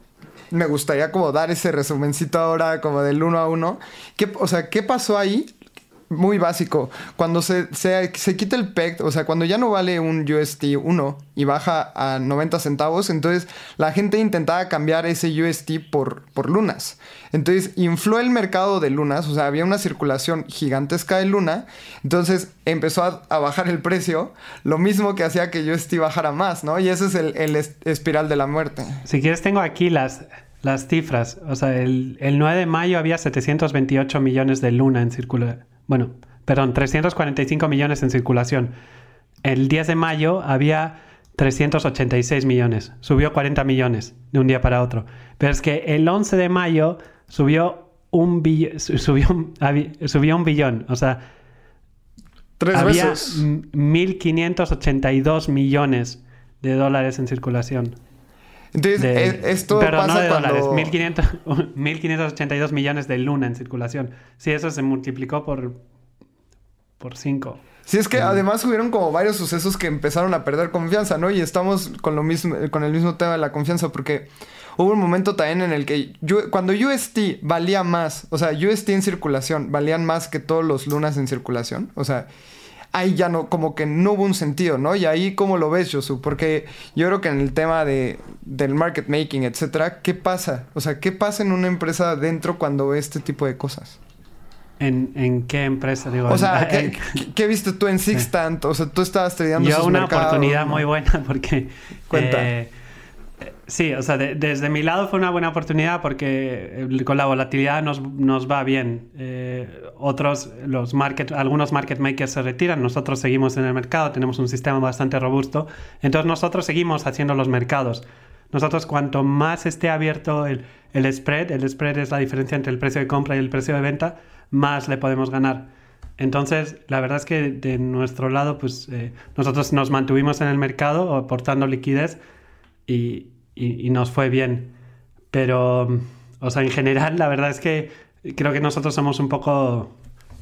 me gustaría como dar ese resumencito ahora como del uno a uno. ¿Qué, o sea, ¿qué pasó ahí? Muy básico. Cuando se, se, quita el PEG, o sea, cuando ya no vale un UST 1 y baja a 90 centavos, entonces la gente intentaba cambiar ese UST por, por lunas. Entonces infló el mercado de lunas, o sea, había una circulación gigantesca de luna, entonces empezó a, bajar el precio, lo mismo que hacía que UST bajara más, ¿no? Y ese es el, el espiral de la muerte. Si quieres, tengo aquí las, las cifras. O sea, el, el 9 de mayo había 728 millones de luna en circulación bueno, perdón, 345 millones en circulación. El 10 de mayo había 386 millones, subió 40 millones de un día para otro. Pero es que el 11 de mayo subió un, subió, subió un billón, o sea, Tres había veces. 1.582 millones de dólares en circulación. Entonces, e, esto pero pasa no de cuando... dólares, 1.582 [LAUGHS] millones de luna en circulación. Sí, eso se multiplicó por, por 5. Sí, es que además hubieron como varios sucesos que empezaron a perder confianza, ¿no? Y estamos con lo mismo, con el mismo tema de la confianza, porque hubo un momento también en el que cuando UST valía más, o sea, UST en circulación valían más que todos los lunas en circulación, o sea, ahí ya no, como que no hubo un sentido, ¿no? Y ahí, ¿cómo lo ves, Josu? Porque yo creo que en el tema de, del market making, etcétera, ¿qué pasa? O sea, ¿qué pasa en una empresa adentro cuando ve este tipo de cosas? ¿En, en qué empresa? Digo, O sea, ¿qué, qué- qué viste tú en Sixtant? O sea, tú estabas tradeando Yo una mercados, oportunidad ¿no? muy buena [LAUGHS] porque... Cuenta. eh, sí, o sea, de- desde mi lado fue una buena oportunidad porque eh, con la volatilidad nos, nos va bien. Eh, otros, los market, algunos market makers se retiran, nosotros seguimos en el mercado, tenemos un sistema bastante robusto, entonces nosotros seguimos haciendo los mercados. Nosotros cuanto más esté abierto el, el spread, el spread es la diferencia entre el precio de compra y el precio de venta, más le podemos ganar. Entonces, la verdad es que de nuestro lado, pues eh, nosotros nos mantuvimos en el mercado aportando liquidez y, y- y nos fue bien. Pero, o sea, en general, la verdad es que creo que nosotros somos un poco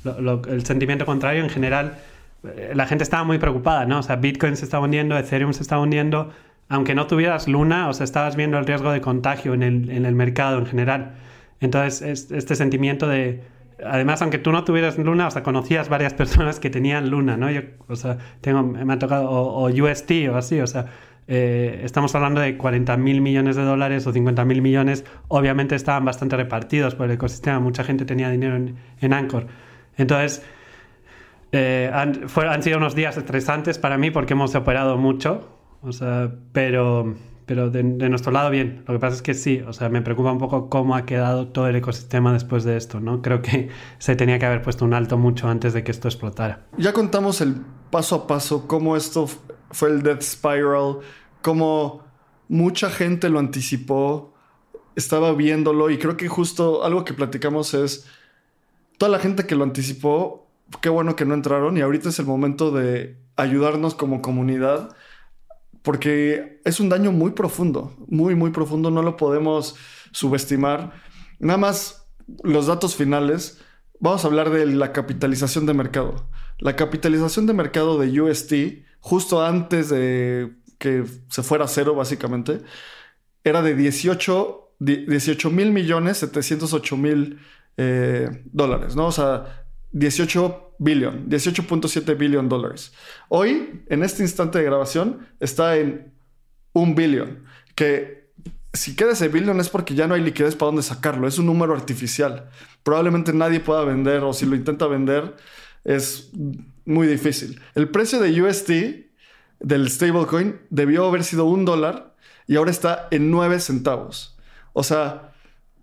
lo- lo- el sentimiento contrario. En general, eh, la gente estaba muy preocupada, ¿no? O sea, Bitcoin se está hundiendo, Ethereum se está hundiendo. Aunque no tuvieras Luna, o sea, estabas viendo el riesgo de contagio en el, en el mercado en general. Entonces, es- este sentimiento de... Además, aunque tú no tuvieras Luna, o sea, conocías varias [LAUGHS] personas que tenían Luna, ¿no? Yo, o sea, tengo, me ha tocado, o, o UST o así, o sea, eh, estamos hablando de 40 mil millones de dólares o 50 mil millones. Obviamente estaban bastante repartidos por el ecosistema, mucha gente tenía dinero en, en Anchor. Entonces, eh, han, fue- han sido unos días estresantes para mí porque hemos operado mucho, o sea, pero, pero de, de nuestro lado bien. Lo que pasa es que sí, o sea, me preocupa un poco cómo ha quedado todo el ecosistema después de esto, ¿no? Creo que se tenía que haber puesto un alto mucho antes de que esto explotara. Ya contamos el paso a paso, cómo esto fue el Death Spiral, cómo mucha gente lo anticipó, estaba viéndolo y creo que justo algo que platicamos es toda la gente que lo anticipó, qué bueno que no entraron y ahorita es el momento de ayudarnos como comunidad porque es un daño muy profundo, muy, muy profundo, no lo podemos subestimar. Nada más los datos finales, vamos a hablar de la capitalización de mercado. La capitalización de mercado de UST, justo antes de que se fuera a cero, básicamente, era de 18 mil millones 708 mil eh, dólares, ¿no? O sea, 18 billion, 18.7 billion dólares. Hoy, en este instante de grabación, está en un billion, que si queda ese billion es porque ya no hay liquidez para dónde sacarlo, es un número artificial. Probablemente nadie pueda vender o si lo intenta vender es muy difícil. El precio de UST del stablecoin debió haber sido un dólar y ahora está en 9 centavos. O sea,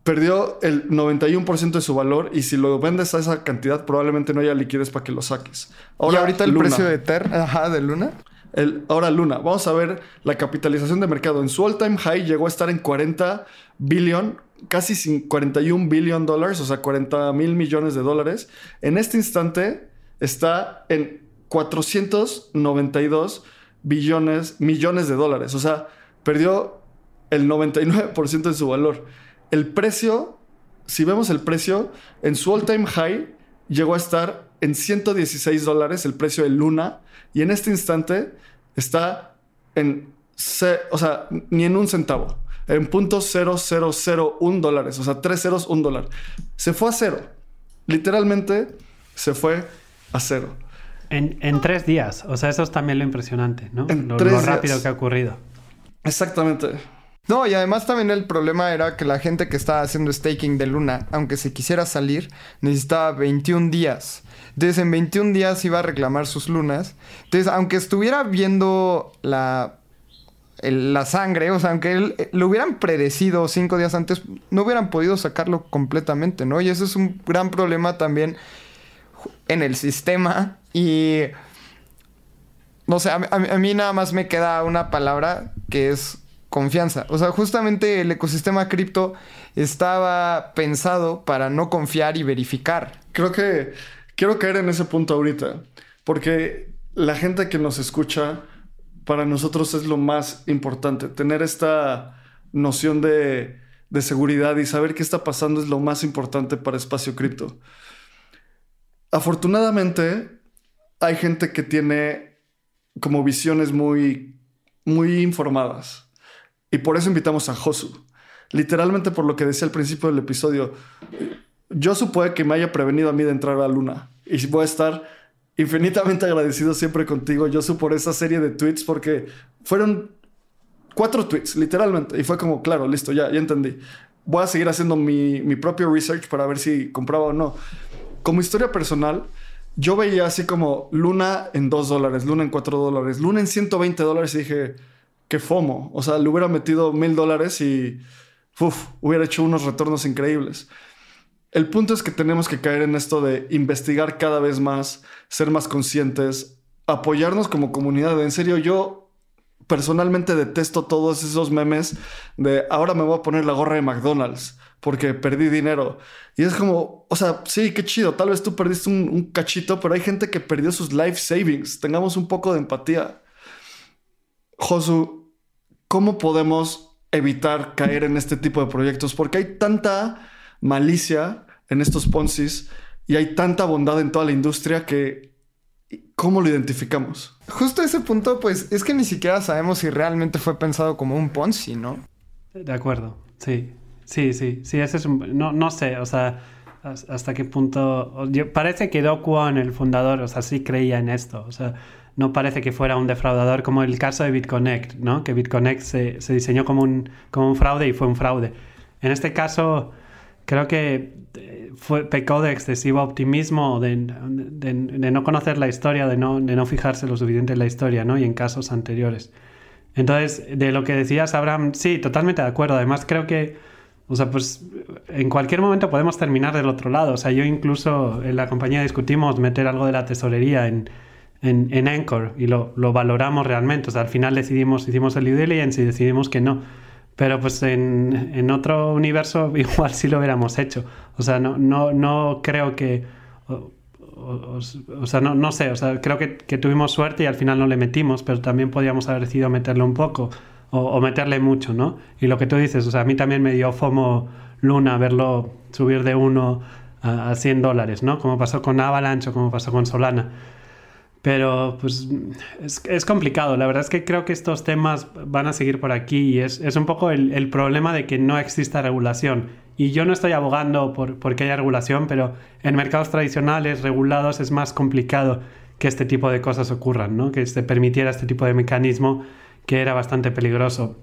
perdió el 91% de su valor y si lo vendes a esa cantidad probablemente no haya liquidez para que lo saques. y ahorita el Luna. precio de Ter, ajá, de Luna. El- ahora Luna, vamos a ver la capitalización de mercado. En su all time high llegó a estar en 40 billion, casi sin 41 billion dólares, o sea, 40 mil millones de dólares. En este instante está en 492 billones, millones de dólares. O sea, perdió el 99% de su valor. El precio, si vemos el precio, en su all time high llegó a estar en 116 dólares el precio de Luna y en este instante está en, o sea, ni en un centavo, en punto 0001 dólares, o sea, tres ceros, un dólar. Se fue a cero. Literalmente se fue a cero. En, en tres días, o sea, eso es también lo impresionante, ¿no? En Lo, tres lo días. rápido que ha ocurrido. Exactamente. No, y además también el problema era que la gente que estaba haciendo staking de Luna, aunque se quisiera salir, necesitaba 21 días. Entonces en 21 días iba a reclamar sus lunas. Entonces, aunque estuviera viendo la, el- la sangre, o sea, aunque él, eh, lo hubieran predecido cinco días antes, no hubieran podido sacarlo completamente, ¿no? Y eso es un gran problema también en el sistema. Y no sé, a, a mí nada más me queda una palabra que es confianza. O sea, justamente el ecosistema cripto estaba pensado para no confiar y verificar. Creo que quiero caer en ese punto ahorita, porque la gente que nos escucha, para nosotros es lo más importante. Tener esta noción de, de seguridad y saber qué está pasando es lo más importante para espacio cripto. Afortunadamente, hay gente que tiene como visiones muy, muy informadas. Y por eso invitamos a Josu. Literalmente por lo que decía al principio del episodio, yo supongo que me haya prevenido a mí de entrar a Luna. Y voy a estar infinitamente agradecido siempre contigo, Josu, por esa serie de tweets, porque fueron cuatro tweets, literalmente. Y fue como, claro, listo, ya, ya entendí. Voy a seguir haciendo mi, mi propio research para ver si compraba o no. Como historia personal, yo veía así como Luna en 2 dólares, Luna en 4 dólares, Luna en 120 dólares y dije, qué FOMO. O sea, le hubiera metido mil dólares y uf, hubiera hecho unos retornos increíbles. El punto es que tenemos que caer en esto de investigar cada vez más, ser más conscientes, apoyarnos como comunidad. En serio, yo personalmente detesto todos esos memes de ahora me voy a poner la gorra de McDonald's porque perdí dinero. Y es como, o sea, sí, qué chido. Tal vez tú perdiste un, cachito, pero hay gente que perdió sus life savings. Tengamos un poco de empatía. Josu, ¿cómo podemos evitar caer en este tipo de proyectos? Porque hay tanta malicia en estos Ponzi's y hay tanta bondad en toda la industria que ¿cómo lo identificamos? Justo ese punto, pues es que ni siquiera sabemos si realmente fue pensado como un Ponzi, ¿no? De acuerdo, sí. Sí, sí, sí, ese es un... No, no sé, o sea, hasta qué punto... parece que Do Kwon, el fundador, o sea, sí creía en esto, o sea, no parece que fuera un defraudador como el caso de BitConnect, ¿no? Que BitConnect se, se diseñó como un, como un fraude y fue un fraude. En este caso, creo que fue, pecó de excesivo optimismo, de, de, de, no conocer la historia, de no, de no fijarse lo suficiente en la historia, ¿no? Y en casos anteriores. Entonces, de lo que decías, Abraham, sí, totalmente de acuerdo. Además, creo que o sea, pues en cualquier momento podemos terminar del otro lado. O sea, yo incluso en la compañía discutimos meter algo de la tesorería en, en, en Anchor y lo, lo, valoramos realmente. O sea, al final decidimos, hicimos el due diligence y decidimos que no. Pero pues en, en otro universo [LAUGHS] igual sí lo hubiéramos hecho. O sea, no, no, no creo que... O, o, sea, no, no, sé, o sea, creo que, que, tuvimos suerte y al final no le metimos, pero también podríamos haber decidido meterle un poco o, meterle mucho, ¿no? Y lo que tú dices, o sea, a mí también me dio FOMO Luna verlo subir de 1 a, a 100 dólares, ¿no? Como pasó con Avalanche o como pasó con Solana. Pero pues es, es, complicado. La verdad es que creo que estos temas van a seguir por aquí y es, es un poco el, problema de que no exista regulación. Y yo no estoy abogando por, por que haya regulación, pero en mercados tradicionales regulados es más complicado que este tipo de cosas ocurran, ¿no? Que se permitiera este tipo de mecanismo que era bastante peligroso.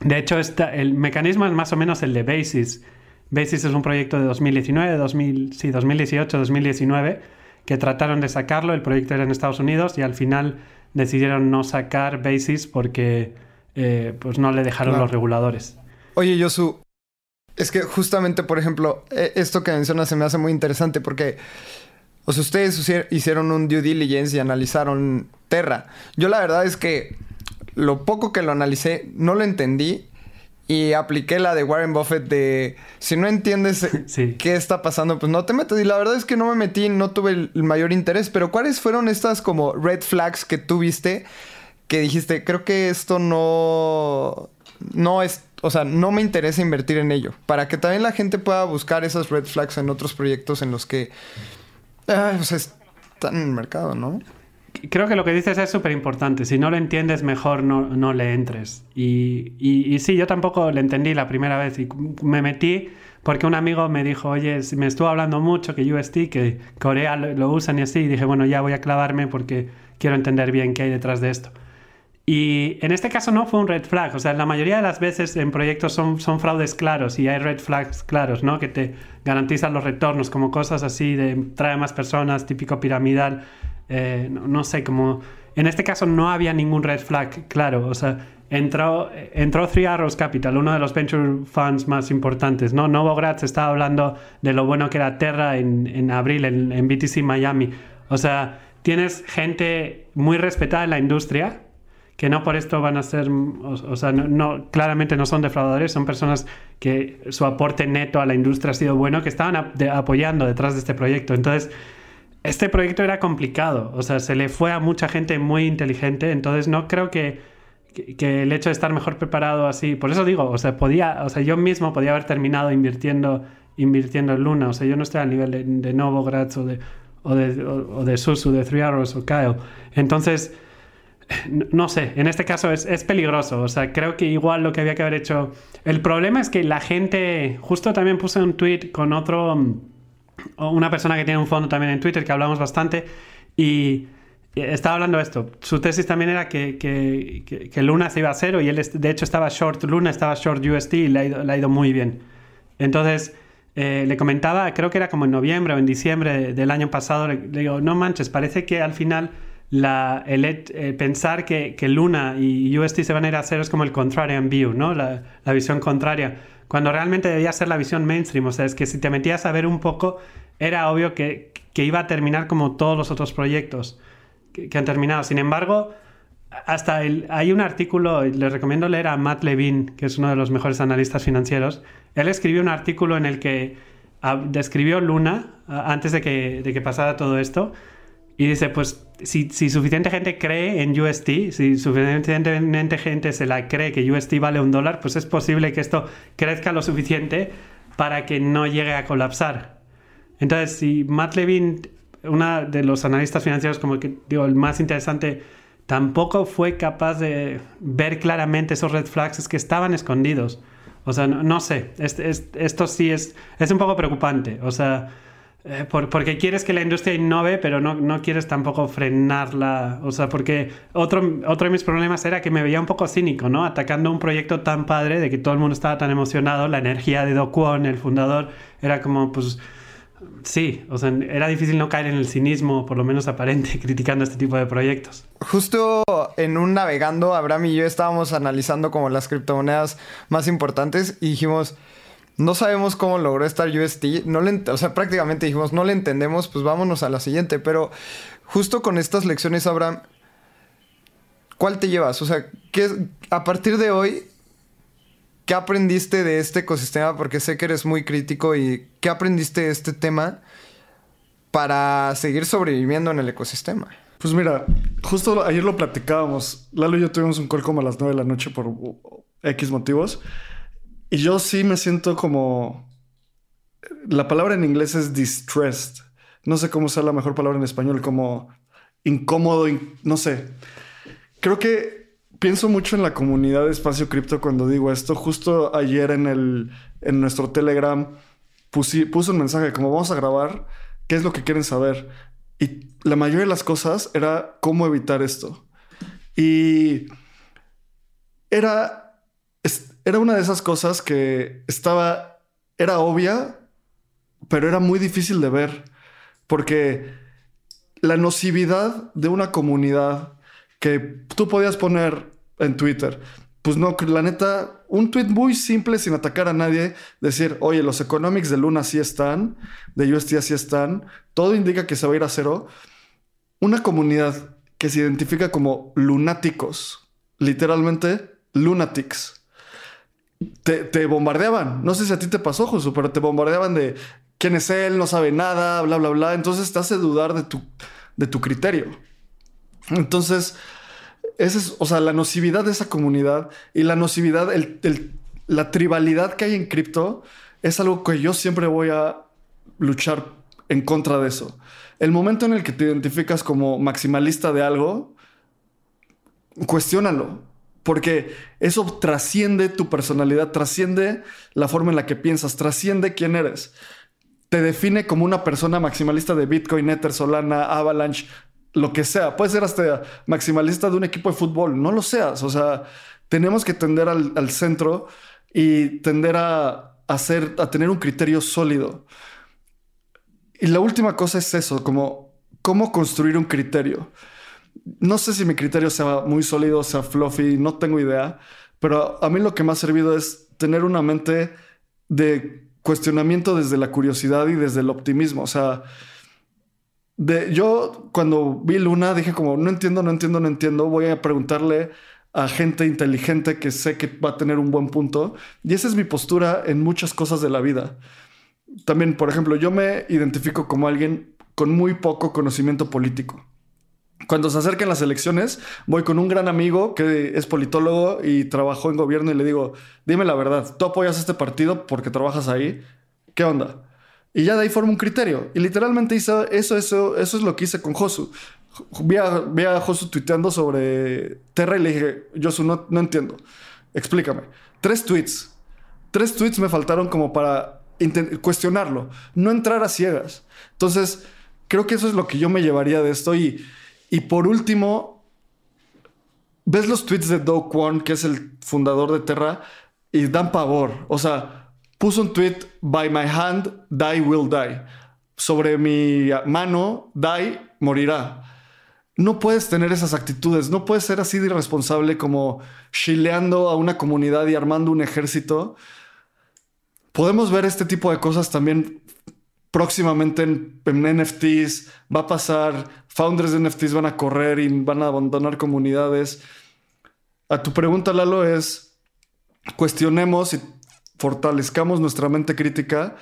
De hecho, el mecanismo es más o menos el de Basis. Basis es un proyecto de 2019, 2000, sí, 2018, 2019, que trataron de sacarlo. El proyecto era en Estados Unidos y al final decidieron no sacar Basis porque eh, pues no le dejaron claro. los reguladores. Oye, Yosu, es que justamente, por ejemplo, e, esto que mencionas se me hace muy interesante porque o sea, ustedes hicieron un due diligence y analizaron Terra. Yo la verdad es que lo poco que lo analicé, no lo entendí. Y apliqué la de Warren Buffett de si no entiendes [LAUGHS] sí. qué está pasando, pues no te metas. Y la verdad es que no me metí, no tuve el, mayor interés. Pero ¿cuáles fueron estas como red flags que tuviste que dijiste, creo que esto no, no es, o sea, no me interesa invertir en ello? Para que también la gente pueda buscar esas red flags en otros proyectos en los que, ah, pues están en el mercado, ¿no? Creo que lo que dices es súper importante. Si no lo entiendes, mejor no, no le entres. Y, y, y, sí, yo tampoco le entendí la primera vez y me metí porque un amigo me dijo, oye, me estuvo hablando mucho que UST, que Corea lo, lo usan y así. Y dije, bueno, ya voy a clavarme porque quiero entender bien qué hay detrás de esto. Y en este caso no fue un red flag. O sea, la mayoría de las veces en proyectos son, son fraudes claros y hay red flags claros, ¿no? Que te garantizan los retornos, como cosas así de trae más personas, típico piramidal. Eh, no, sé, como... En este caso no había ningún red flag, claro. O sea, entró, entró Three Arrows Capital, uno de los venture funds más importantes, ¿no? Novogratz estaba hablando de lo bueno que era Terra en, en abril, en, en BTC Miami. O sea, tienes gente muy respetada en la industria, que no por esto van a ser, o, o sea, no, claramente no son defraudadores, son personas que su aporte neto a la industria ha sido bueno, que estaban apoyando detrás de este proyecto. Entonces, este proyecto era complicado, o sea, se le fue a mucha gente muy inteligente, entonces no creo que, que, el hecho de estar mejor preparado así, por eso digo, o sea, podía, o sea, yo mismo podía haber terminado invirtiendo, invirtiendo en Luna, o sea, yo no estoy al nivel de, de Novogratz o de, o de, o, o de Susu, de Three Arrows o Kyle, entonces no sé, en este caso es, es, peligroso. O sea, creo que igual lo que había que haber hecho. El problema es que la gente. Justo también puse un tweet con otro. Una persona que tiene un fondo también en Twitter que hablamos bastante. Y estaba hablando de esto. Su tesis también era que, que, que, Luna se iba a cero y él, de hecho, estaba short Luna, estaba short UST y le ha ido, le ha ido muy bien. Entonces, eh, le comentaba, creo que era como en noviembre o en diciembre del año pasado, le, digo, no manches, parece que al final la, el, eh, pensar que, Luna y UST se van a ir a cero es como el contrarian view, ¿no? La, la, visión contraria. Cuando realmente debía ser la visión mainstream. O sea, es que si te metías a ver un poco, era obvio que, que iba a terminar como todos los otros proyectos que, han terminado. Sin embargo, hasta el, hay un artículo, les recomiendo leer a Matt Levine, que es uno de los mejores analistas financieros. Él escribió un artículo en el que ah, describió Luna ah, antes de que, de que pasara todo esto. Y dice, pues si, si, suficiente gente cree en UST, si suficientemente gente se la cree que UST vale un dólar, pues es posible que esto crezca lo suficiente para que no llegue a colapsar. Entonces, si Matt Levine uno de los analistas financieros, como que digo, el más interesante, tampoco fue capaz de ver claramente esos red flags que estaban escondidos. O sea, no, sé, esto sí es, es un poco preocupante. O sea, eh, porque quieres que la industria innove, pero no, no, quieres tampoco frenarla. O sea, porque otro, otro de mis problemas era que me veía un poco cínico, ¿no? Atacando un proyecto tan padre de que todo el mundo estaba tan emocionado, la energía de Do el fundador, era como, pues sí, o sea, era difícil no caer en el cinismo, por lo menos aparente, [LAUGHS] criticando este tipo de proyectos. Justo en un navegando, Abraham y yo estábamos analizando como las criptomonedas más importantes y dijimos, no sabemos cómo logró estar UST, no le, o sea, prácticamente dijimos, no le entendemos, pues vámonos a la siguiente, pero justo con estas lecciones, Abraham, ¿cuál te llevas? O sea, ¿qué, a partir de hoy, ¿Qué aprendiste de este ecosistema? Porque sé que eres muy crítico y ¿qué aprendiste de este tema para seguir sobreviviendo en el ecosistema? Pues mira, justo ayer lo platicábamos. Lalo y yo tuvimos un call como a las 9 de la noche por X motivos. Y yo sí me siento como... La palabra en inglés es distressed. No sé cómo sea la mejor palabra en español, como incómodo, no sé. Creo que pienso mucho en la comunidad de Espacio Cripto cuando digo esto. Justo ayer en, el, en nuestro Telegram puse, un mensaje como vamos a grabar, ¿qué es lo que quieren saber? Y la mayoría de las cosas era cómo evitar esto. Y era, era una de esas cosas que estaba, era obvia, pero era muy difícil de ver. Porque la nocividad de una comunidad que tú podías poner en Twitter. Pues no, la neta, un tweet muy simple sin atacar a nadie, decir, oye, los economics de Luna sí están, de UST sí están, todo indica que se va a ir a cero. Una comunidad que se identifica como lunáticos, literalmente lunatics. Te, bombardeaban. No sé si a ti te pasó, Josu, pero te bombardeaban de quién es él, no sabe nada, bla, bla, bla. Entonces te hace dudar de tu, de tu criterio. Entonces, esa es, o sea, la nocividad de esa comunidad y la nocividad, el, la tribalidad que hay en cripto es algo que yo siempre voy a luchar en contra de eso. El momento en el que te identificas como maximalista de algo, cuestiónalo. Porque eso trasciende tu personalidad, trasciende la forma en la que piensas, trasciende quién eres. Te define como una persona maximalista de Bitcoin, Ether, Solana, Avalanche, lo que sea. Puede ser hasta maximalista de un equipo de fútbol, no lo seas. O sea, tenemos que tender al, centro y tender a, hacer, a tener un criterio sólido. Y la última cosa es eso, como cómo construir un criterio. No sé si mi criterio sea muy sólido, sea fluffy, no tengo idea, pero a mí lo que me ha servido es tener una mente de cuestionamiento desde la curiosidad y desde el optimismo. O sea, yo cuando vi Luna dije como, no entiendo, no entiendo, no entiendo, voy a preguntarle a gente inteligente que sé que va a tener un buen punto. Y esa es mi postura en muchas cosas de la vida. También, por ejemplo, yo me identifico como alguien con muy poco conocimiento político. Cuando se acercan las elecciones, voy con un gran amigo que es politólogo y trabajó en gobierno y le digo, dime la verdad, ¿tú apoyas este partido porque trabajas ahí? ¿Qué onda? Y ya de ahí forma un criterio. Y literalmente hizo eso, eso, eso es lo que hice con Josu. Vi a, vi a Josu tuiteando sobre Terra y le dije, Josu, no, no entiendo. Explícame. Tres tweets. Tres tweets me faltaron como para cuestionarlo. No entrar a ciegas. Entonces, creo que eso es lo que yo me llevaría de esto. Y, y por último, ves los tweets de Do Kwon, que es el fundador de Terra, y dan pavor. O sea, puso un tweet, by my hand, die will die. Sobre mi mano, die, morirá. No puedes tener esas actitudes, no puedes ser así de irresponsable como chileando a una comunidad y armando un ejército. Podemos ver este tipo de cosas también próximamente en, en, NFTs. Va a pasar, founders de NFTs van a correr y van a abandonar comunidades. A tu pregunta, Lalo, es cuestionemos y fortalezcamos nuestra mente crítica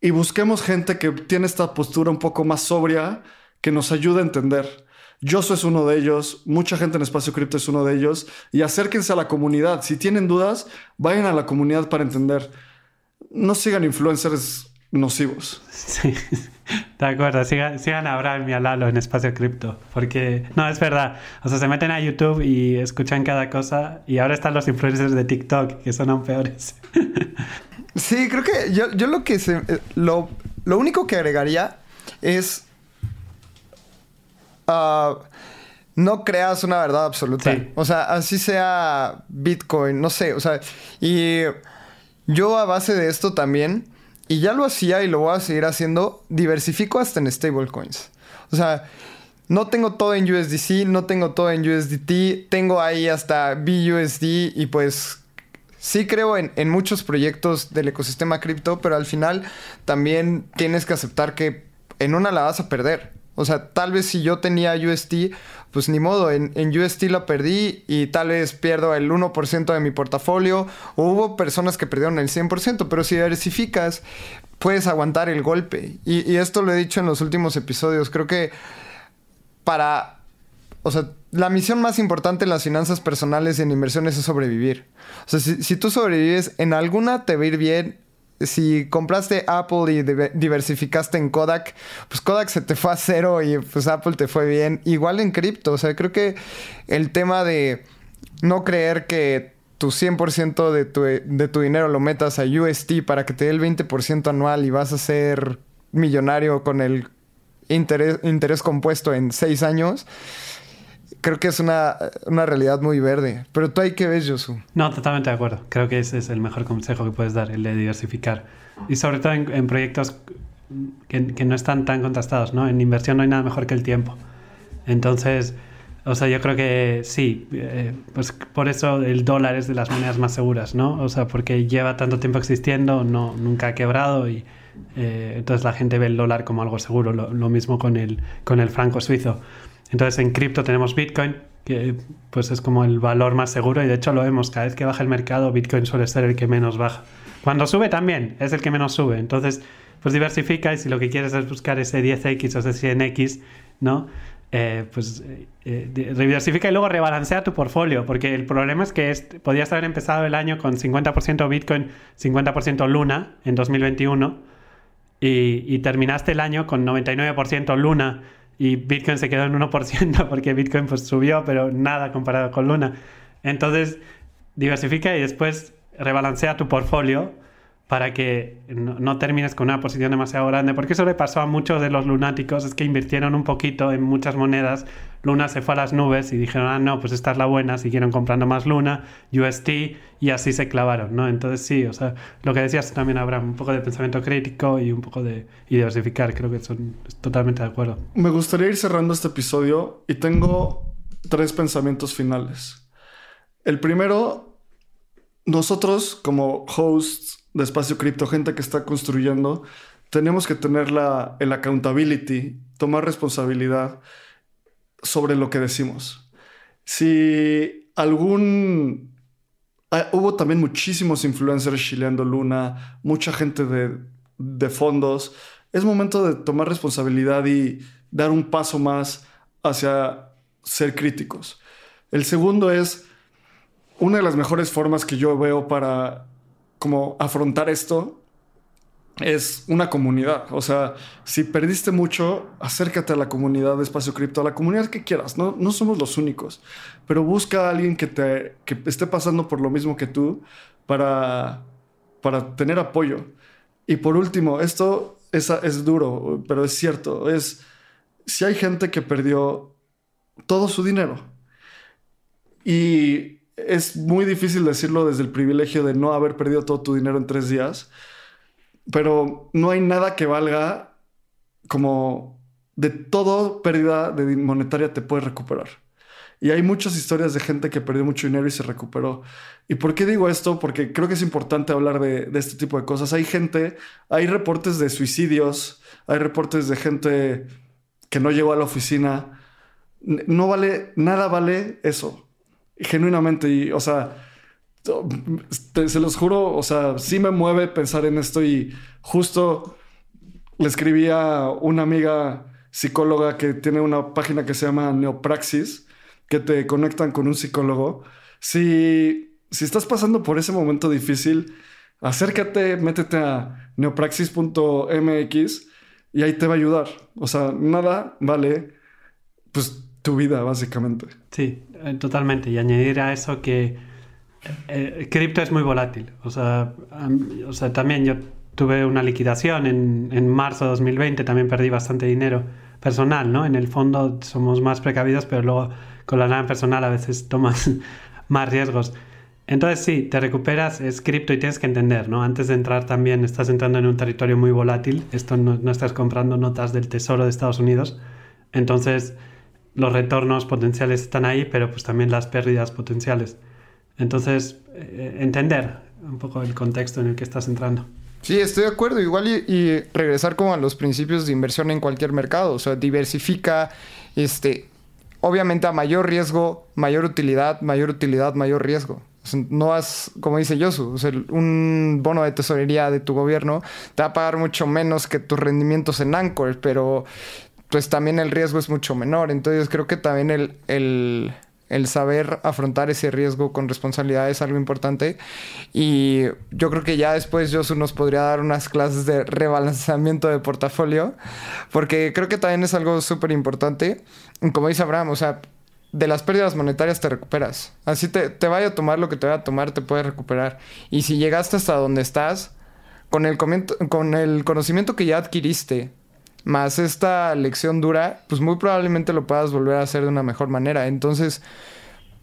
y busquemos gente que tiene esta postura un poco más sobria que nos ayude a entender. Yo es uno de ellos, mucha gente en Espacio Cripto es uno de ellos, y acérquense a la comunidad. Si tienen dudas, vayan a la comunidad para entender. No sigan influencers nocivos. Sí, [LAUGHS] de acuerdo. Sigan, sigan a Abraham y a Lalo en Espacio Cripto, porque no, es verdad. O sea, se meten a YouTube y escuchan cada cosa, y ahora están los influencers de TikTok, que son aún peores. [LAUGHS] Sí, creo que yo, yo lo que se, eh, lo, lo único que agregaría es uh, no creas una verdad absoluta. Sí. O sea, así sea Bitcoin, no sé, o sea, y yo a base de esto también, y ya lo hacía y lo voy a seguir haciendo, diversifico hasta en stablecoins. O sea, no tengo todo en USDC, no tengo todo en USDT, tengo ahí hasta BUSD y pues sí creo en, en, muchos proyectos del ecosistema cripto, pero al final también tienes que aceptar que en una la vas a perder. O sea, tal vez si yo tenía UST, pues ni modo, en, UST la perdí y tal vez pierdo el 1% de mi portafolio. O hubo personas que perdieron el 100%, pero si diversificas, puedes aguantar el golpe. Y, y esto lo he dicho en los últimos episodios. Creo que para... O sea, la misión más importante en las finanzas personales y en inversiones es sobrevivir. O sea, si, si tú sobrevives, en alguna te va a ir bien, si compraste Apple y diversificaste en Kodak, pues Kodak se te fue a cero y pues Apple te fue bien. Igual en cripto, o sea, creo que el tema de no creer que tu 100% de tu, de tu dinero lo metas a UST para que te dé el 20% anual y vas a ser millonario con el interés, interés compuesto en 6 años creo que es una, una, realidad muy verde. Pero tú ahí qué ves, Josu. No, totalmente de acuerdo. Creo que ese es el mejor consejo que puedes dar, el de diversificar. Y sobre todo en, en proyectos que, que, no están tan contrastados, ¿no? En inversión no hay nada mejor que el tiempo. Entonces, o sea, yo creo que sí, eh, pues por eso el dólar es de las monedas más seguras, ¿no? O sea, porque lleva tanto tiempo existiendo, no, nunca ha quebrado y eh, entonces la gente ve el dólar como algo seguro. Lo, lo mismo con el, con el franco suizo. Entonces en cripto tenemos Bitcoin, que pues es como el valor más seguro y de hecho lo vemos, cada vez que baja el mercado Bitcoin suele ser el que menos baja. Cuando sube también es el que menos sube. Entonces pues diversifica y si lo que quieres es buscar ese 10x o ese 100x, ¿no? Eh, pues eh, diversifica y luego rebalancea tu portfolio, porque el problema es que es, podías haber empezado el año con 50% Bitcoin, 50% Luna en 2021 y, y terminaste el año con 99% Luna y Bitcoin se quedó en 1% [LAUGHS] porque Bitcoin pues subió, pero nada comparado con Luna. Entonces, diversifica y después rebalancea tu portfolio para que no, termines con una posición demasiado grande, porque eso le pasó a muchos de los lunáticos, es que invirtieron un poquito en muchas monedas, Luna se fue a las nubes y dijeron, ah, no, pues esta es la buena, siguieron comprando más Luna, UST, y así se clavaron, ¿no? Entonces sí, o sea, lo que decías también, Abraham, un poco de pensamiento crítico y un poco de y diversificar, creo que son totalmente de acuerdo. Me gustaría ir cerrando este episodio y tengo tres pensamientos finales. El primero, nosotros como hosts de espacio cripto, gente que está construyendo, tenemos que tener la, el accountability, tomar responsabilidad sobre lo que decimos. Si algún... Ah, hubo también muchísimos influencers chileando Luna, mucha gente de, de fondos. Es momento de tomar responsabilidad y dar un paso más hacia ser críticos. El segundo es una de las mejores formas que yo veo para como afrontar esto es una comunidad. O sea, si perdiste mucho, acércate a la comunidad de Espacio Cripto, a la comunidad que quieras. No, no somos los únicos, pero busca a alguien que, te, que esté pasando por lo mismo que tú para, para tener apoyo. Y por último, esto es, es duro, pero es cierto, es si hay gente que perdió todo su dinero. Y es muy difícil decirlo desde el privilegio de no haber perdido todo tu dinero en tres días, pero no hay nada que valga como de todo pérdida de monetaria te puedes recuperar. Y hay muchas historias de gente que perdió mucho dinero y se recuperó. ¿Y por qué digo esto? Porque creo que es importante hablar de, de este tipo de cosas. Hay gente, hay reportes de suicidios, hay reportes de gente que no llegó a la oficina. No vale, nada vale eso. Genuinamente. Y, o sea, se los juro, o sea, sí me mueve pensar en esto y justo le escribí a una amiga psicóloga que tiene una página que se llama Neopraxis, que te conectan con un psicólogo. Si, si estás pasando por ese momento difícil, acércate, métete a neopraxis.mx y ahí te va a ayudar. O sea, nada vale pues tu vida, básicamente. Sí, eh, totalmente. Y añadir a eso que eh, cripto es muy volátil. O sea, o sea, también yo tuve una liquidación en, en marzo de 2020, también perdí bastante dinero personal, ¿no? En el fondo somos más precavidos, pero luego con la lana personal a veces tomas [LAUGHS] más riesgos. Entonces sí, te recuperas, es cripto y tienes que entender, ¿no? Antes de entrar también estás entrando en un territorio muy volátil, esto no, no estás comprando notas del Tesoro de Estados Unidos, entonces los retornos potenciales están ahí, pero pues también las pérdidas potenciales. Entonces, eh, entender un poco el contexto en el que estás entrando. Sí, estoy de acuerdo. Igual y, regresar como a los principios de inversión en cualquier mercado. O sea, diversifica, este, obviamente a mayor riesgo, mayor utilidad, mayor utilidad, mayor riesgo. no has, como dice Yosu, un bono de tesorería de tu gobierno te va a pagar mucho menos que tus rendimientos en Anchor, pero pues también el riesgo es mucho menor. Entonces creo que también el, el, saber afrontar ese riesgo con responsabilidad es algo importante. Y yo creo que ya después Josu nos podría dar unas clases de rebalanceamiento de portafolio, porque creo que también es algo súper importante. Como dice Abraham, o sea, de las pérdidas monetarias te recuperas. Así te, te vaya a tomar lo que te vaya a tomar, te puedes recuperar. Y si llegaste hasta donde estás, con el, con el conocimiento que ya adquiriste, más esta lección dura, pues muy probablemente lo puedas volver a hacer de una mejor manera. Entonces,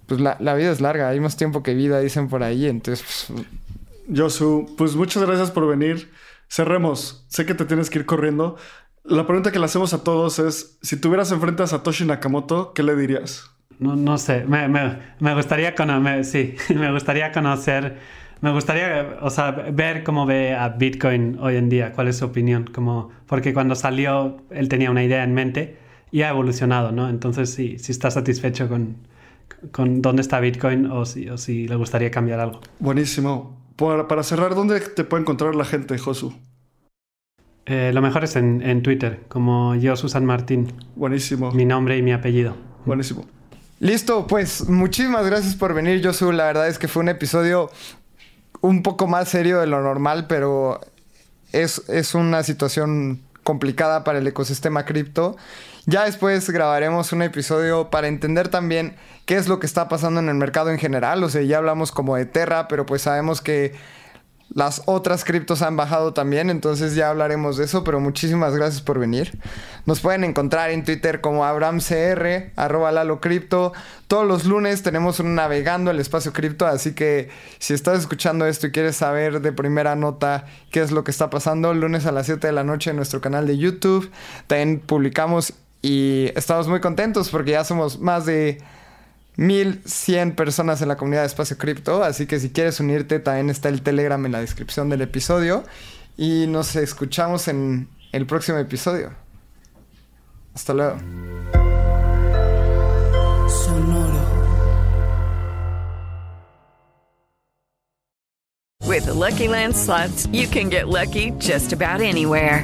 pues la, vida es larga, hay más tiempo que vida, dicen por ahí. Entonces, pues... Josu, pues muchas gracias por venir. Cerremos. Sé que te tienes que ir corriendo. La pregunta que le hacemos a todos es, si tuvieras enfrente a Satoshi Nakamoto, ¿qué le dirías? No, no sé, me, me, gustaría conocer, sí, [LAUGHS] me gustaría conocer me gustaría, o sea, ver cómo ve a Bitcoin hoy en día, cuál es su opinión, como, porque cuando salió él tenía una idea en mente y ha evolucionado, ¿no? Entonces, sí, si está satisfecho con, con dónde está Bitcoin o si, o si le gustaría cambiar algo. Buenísimo. Para, para cerrar, ¿dónde te puede encontrar la gente, Josu? Eh, lo mejor es en, en, Twitter, como yo, Susan Martín. Buenísimo. Mi nombre y mi apellido. Buenísimo. Listo, pues muchísimas gracias por venir, Josu. La verdad es que fue un episodio un poco más serio de lo normal, pero es, es una situación complicada para el ecosistema cripto. Ya después grabaremos un episodio para entender también qué es lo que está pasando en el mercado en general. O sea, ya hablamos como de Terra, pero pues sabemos que las otras criptos han bajado también, entonces ya hablaremos de eso, pero muchísimas gracias por venir. Nos pueden encontrar en Twitter como AbramCR, arroba Lalo Cripto. Todos los lunes tenemos un navegando el espacio cripto, así que si estás escuchando esto y quieres saber de primera nota qué es lo que está pasando, lunes a las 7 de la noche en nuestro canal de YouTube. También publicamos y estamos muy contentos porque ya somos más de 1100 personas en la comunidad de Espacio Cripto, así que si quieres unirte también está el Telegram en la descripción del episodio y nos escuchamos en el próximo episodio. Hasta luego. Sonoro. With the Lucky Land slots, you can get lucky just about anywhere.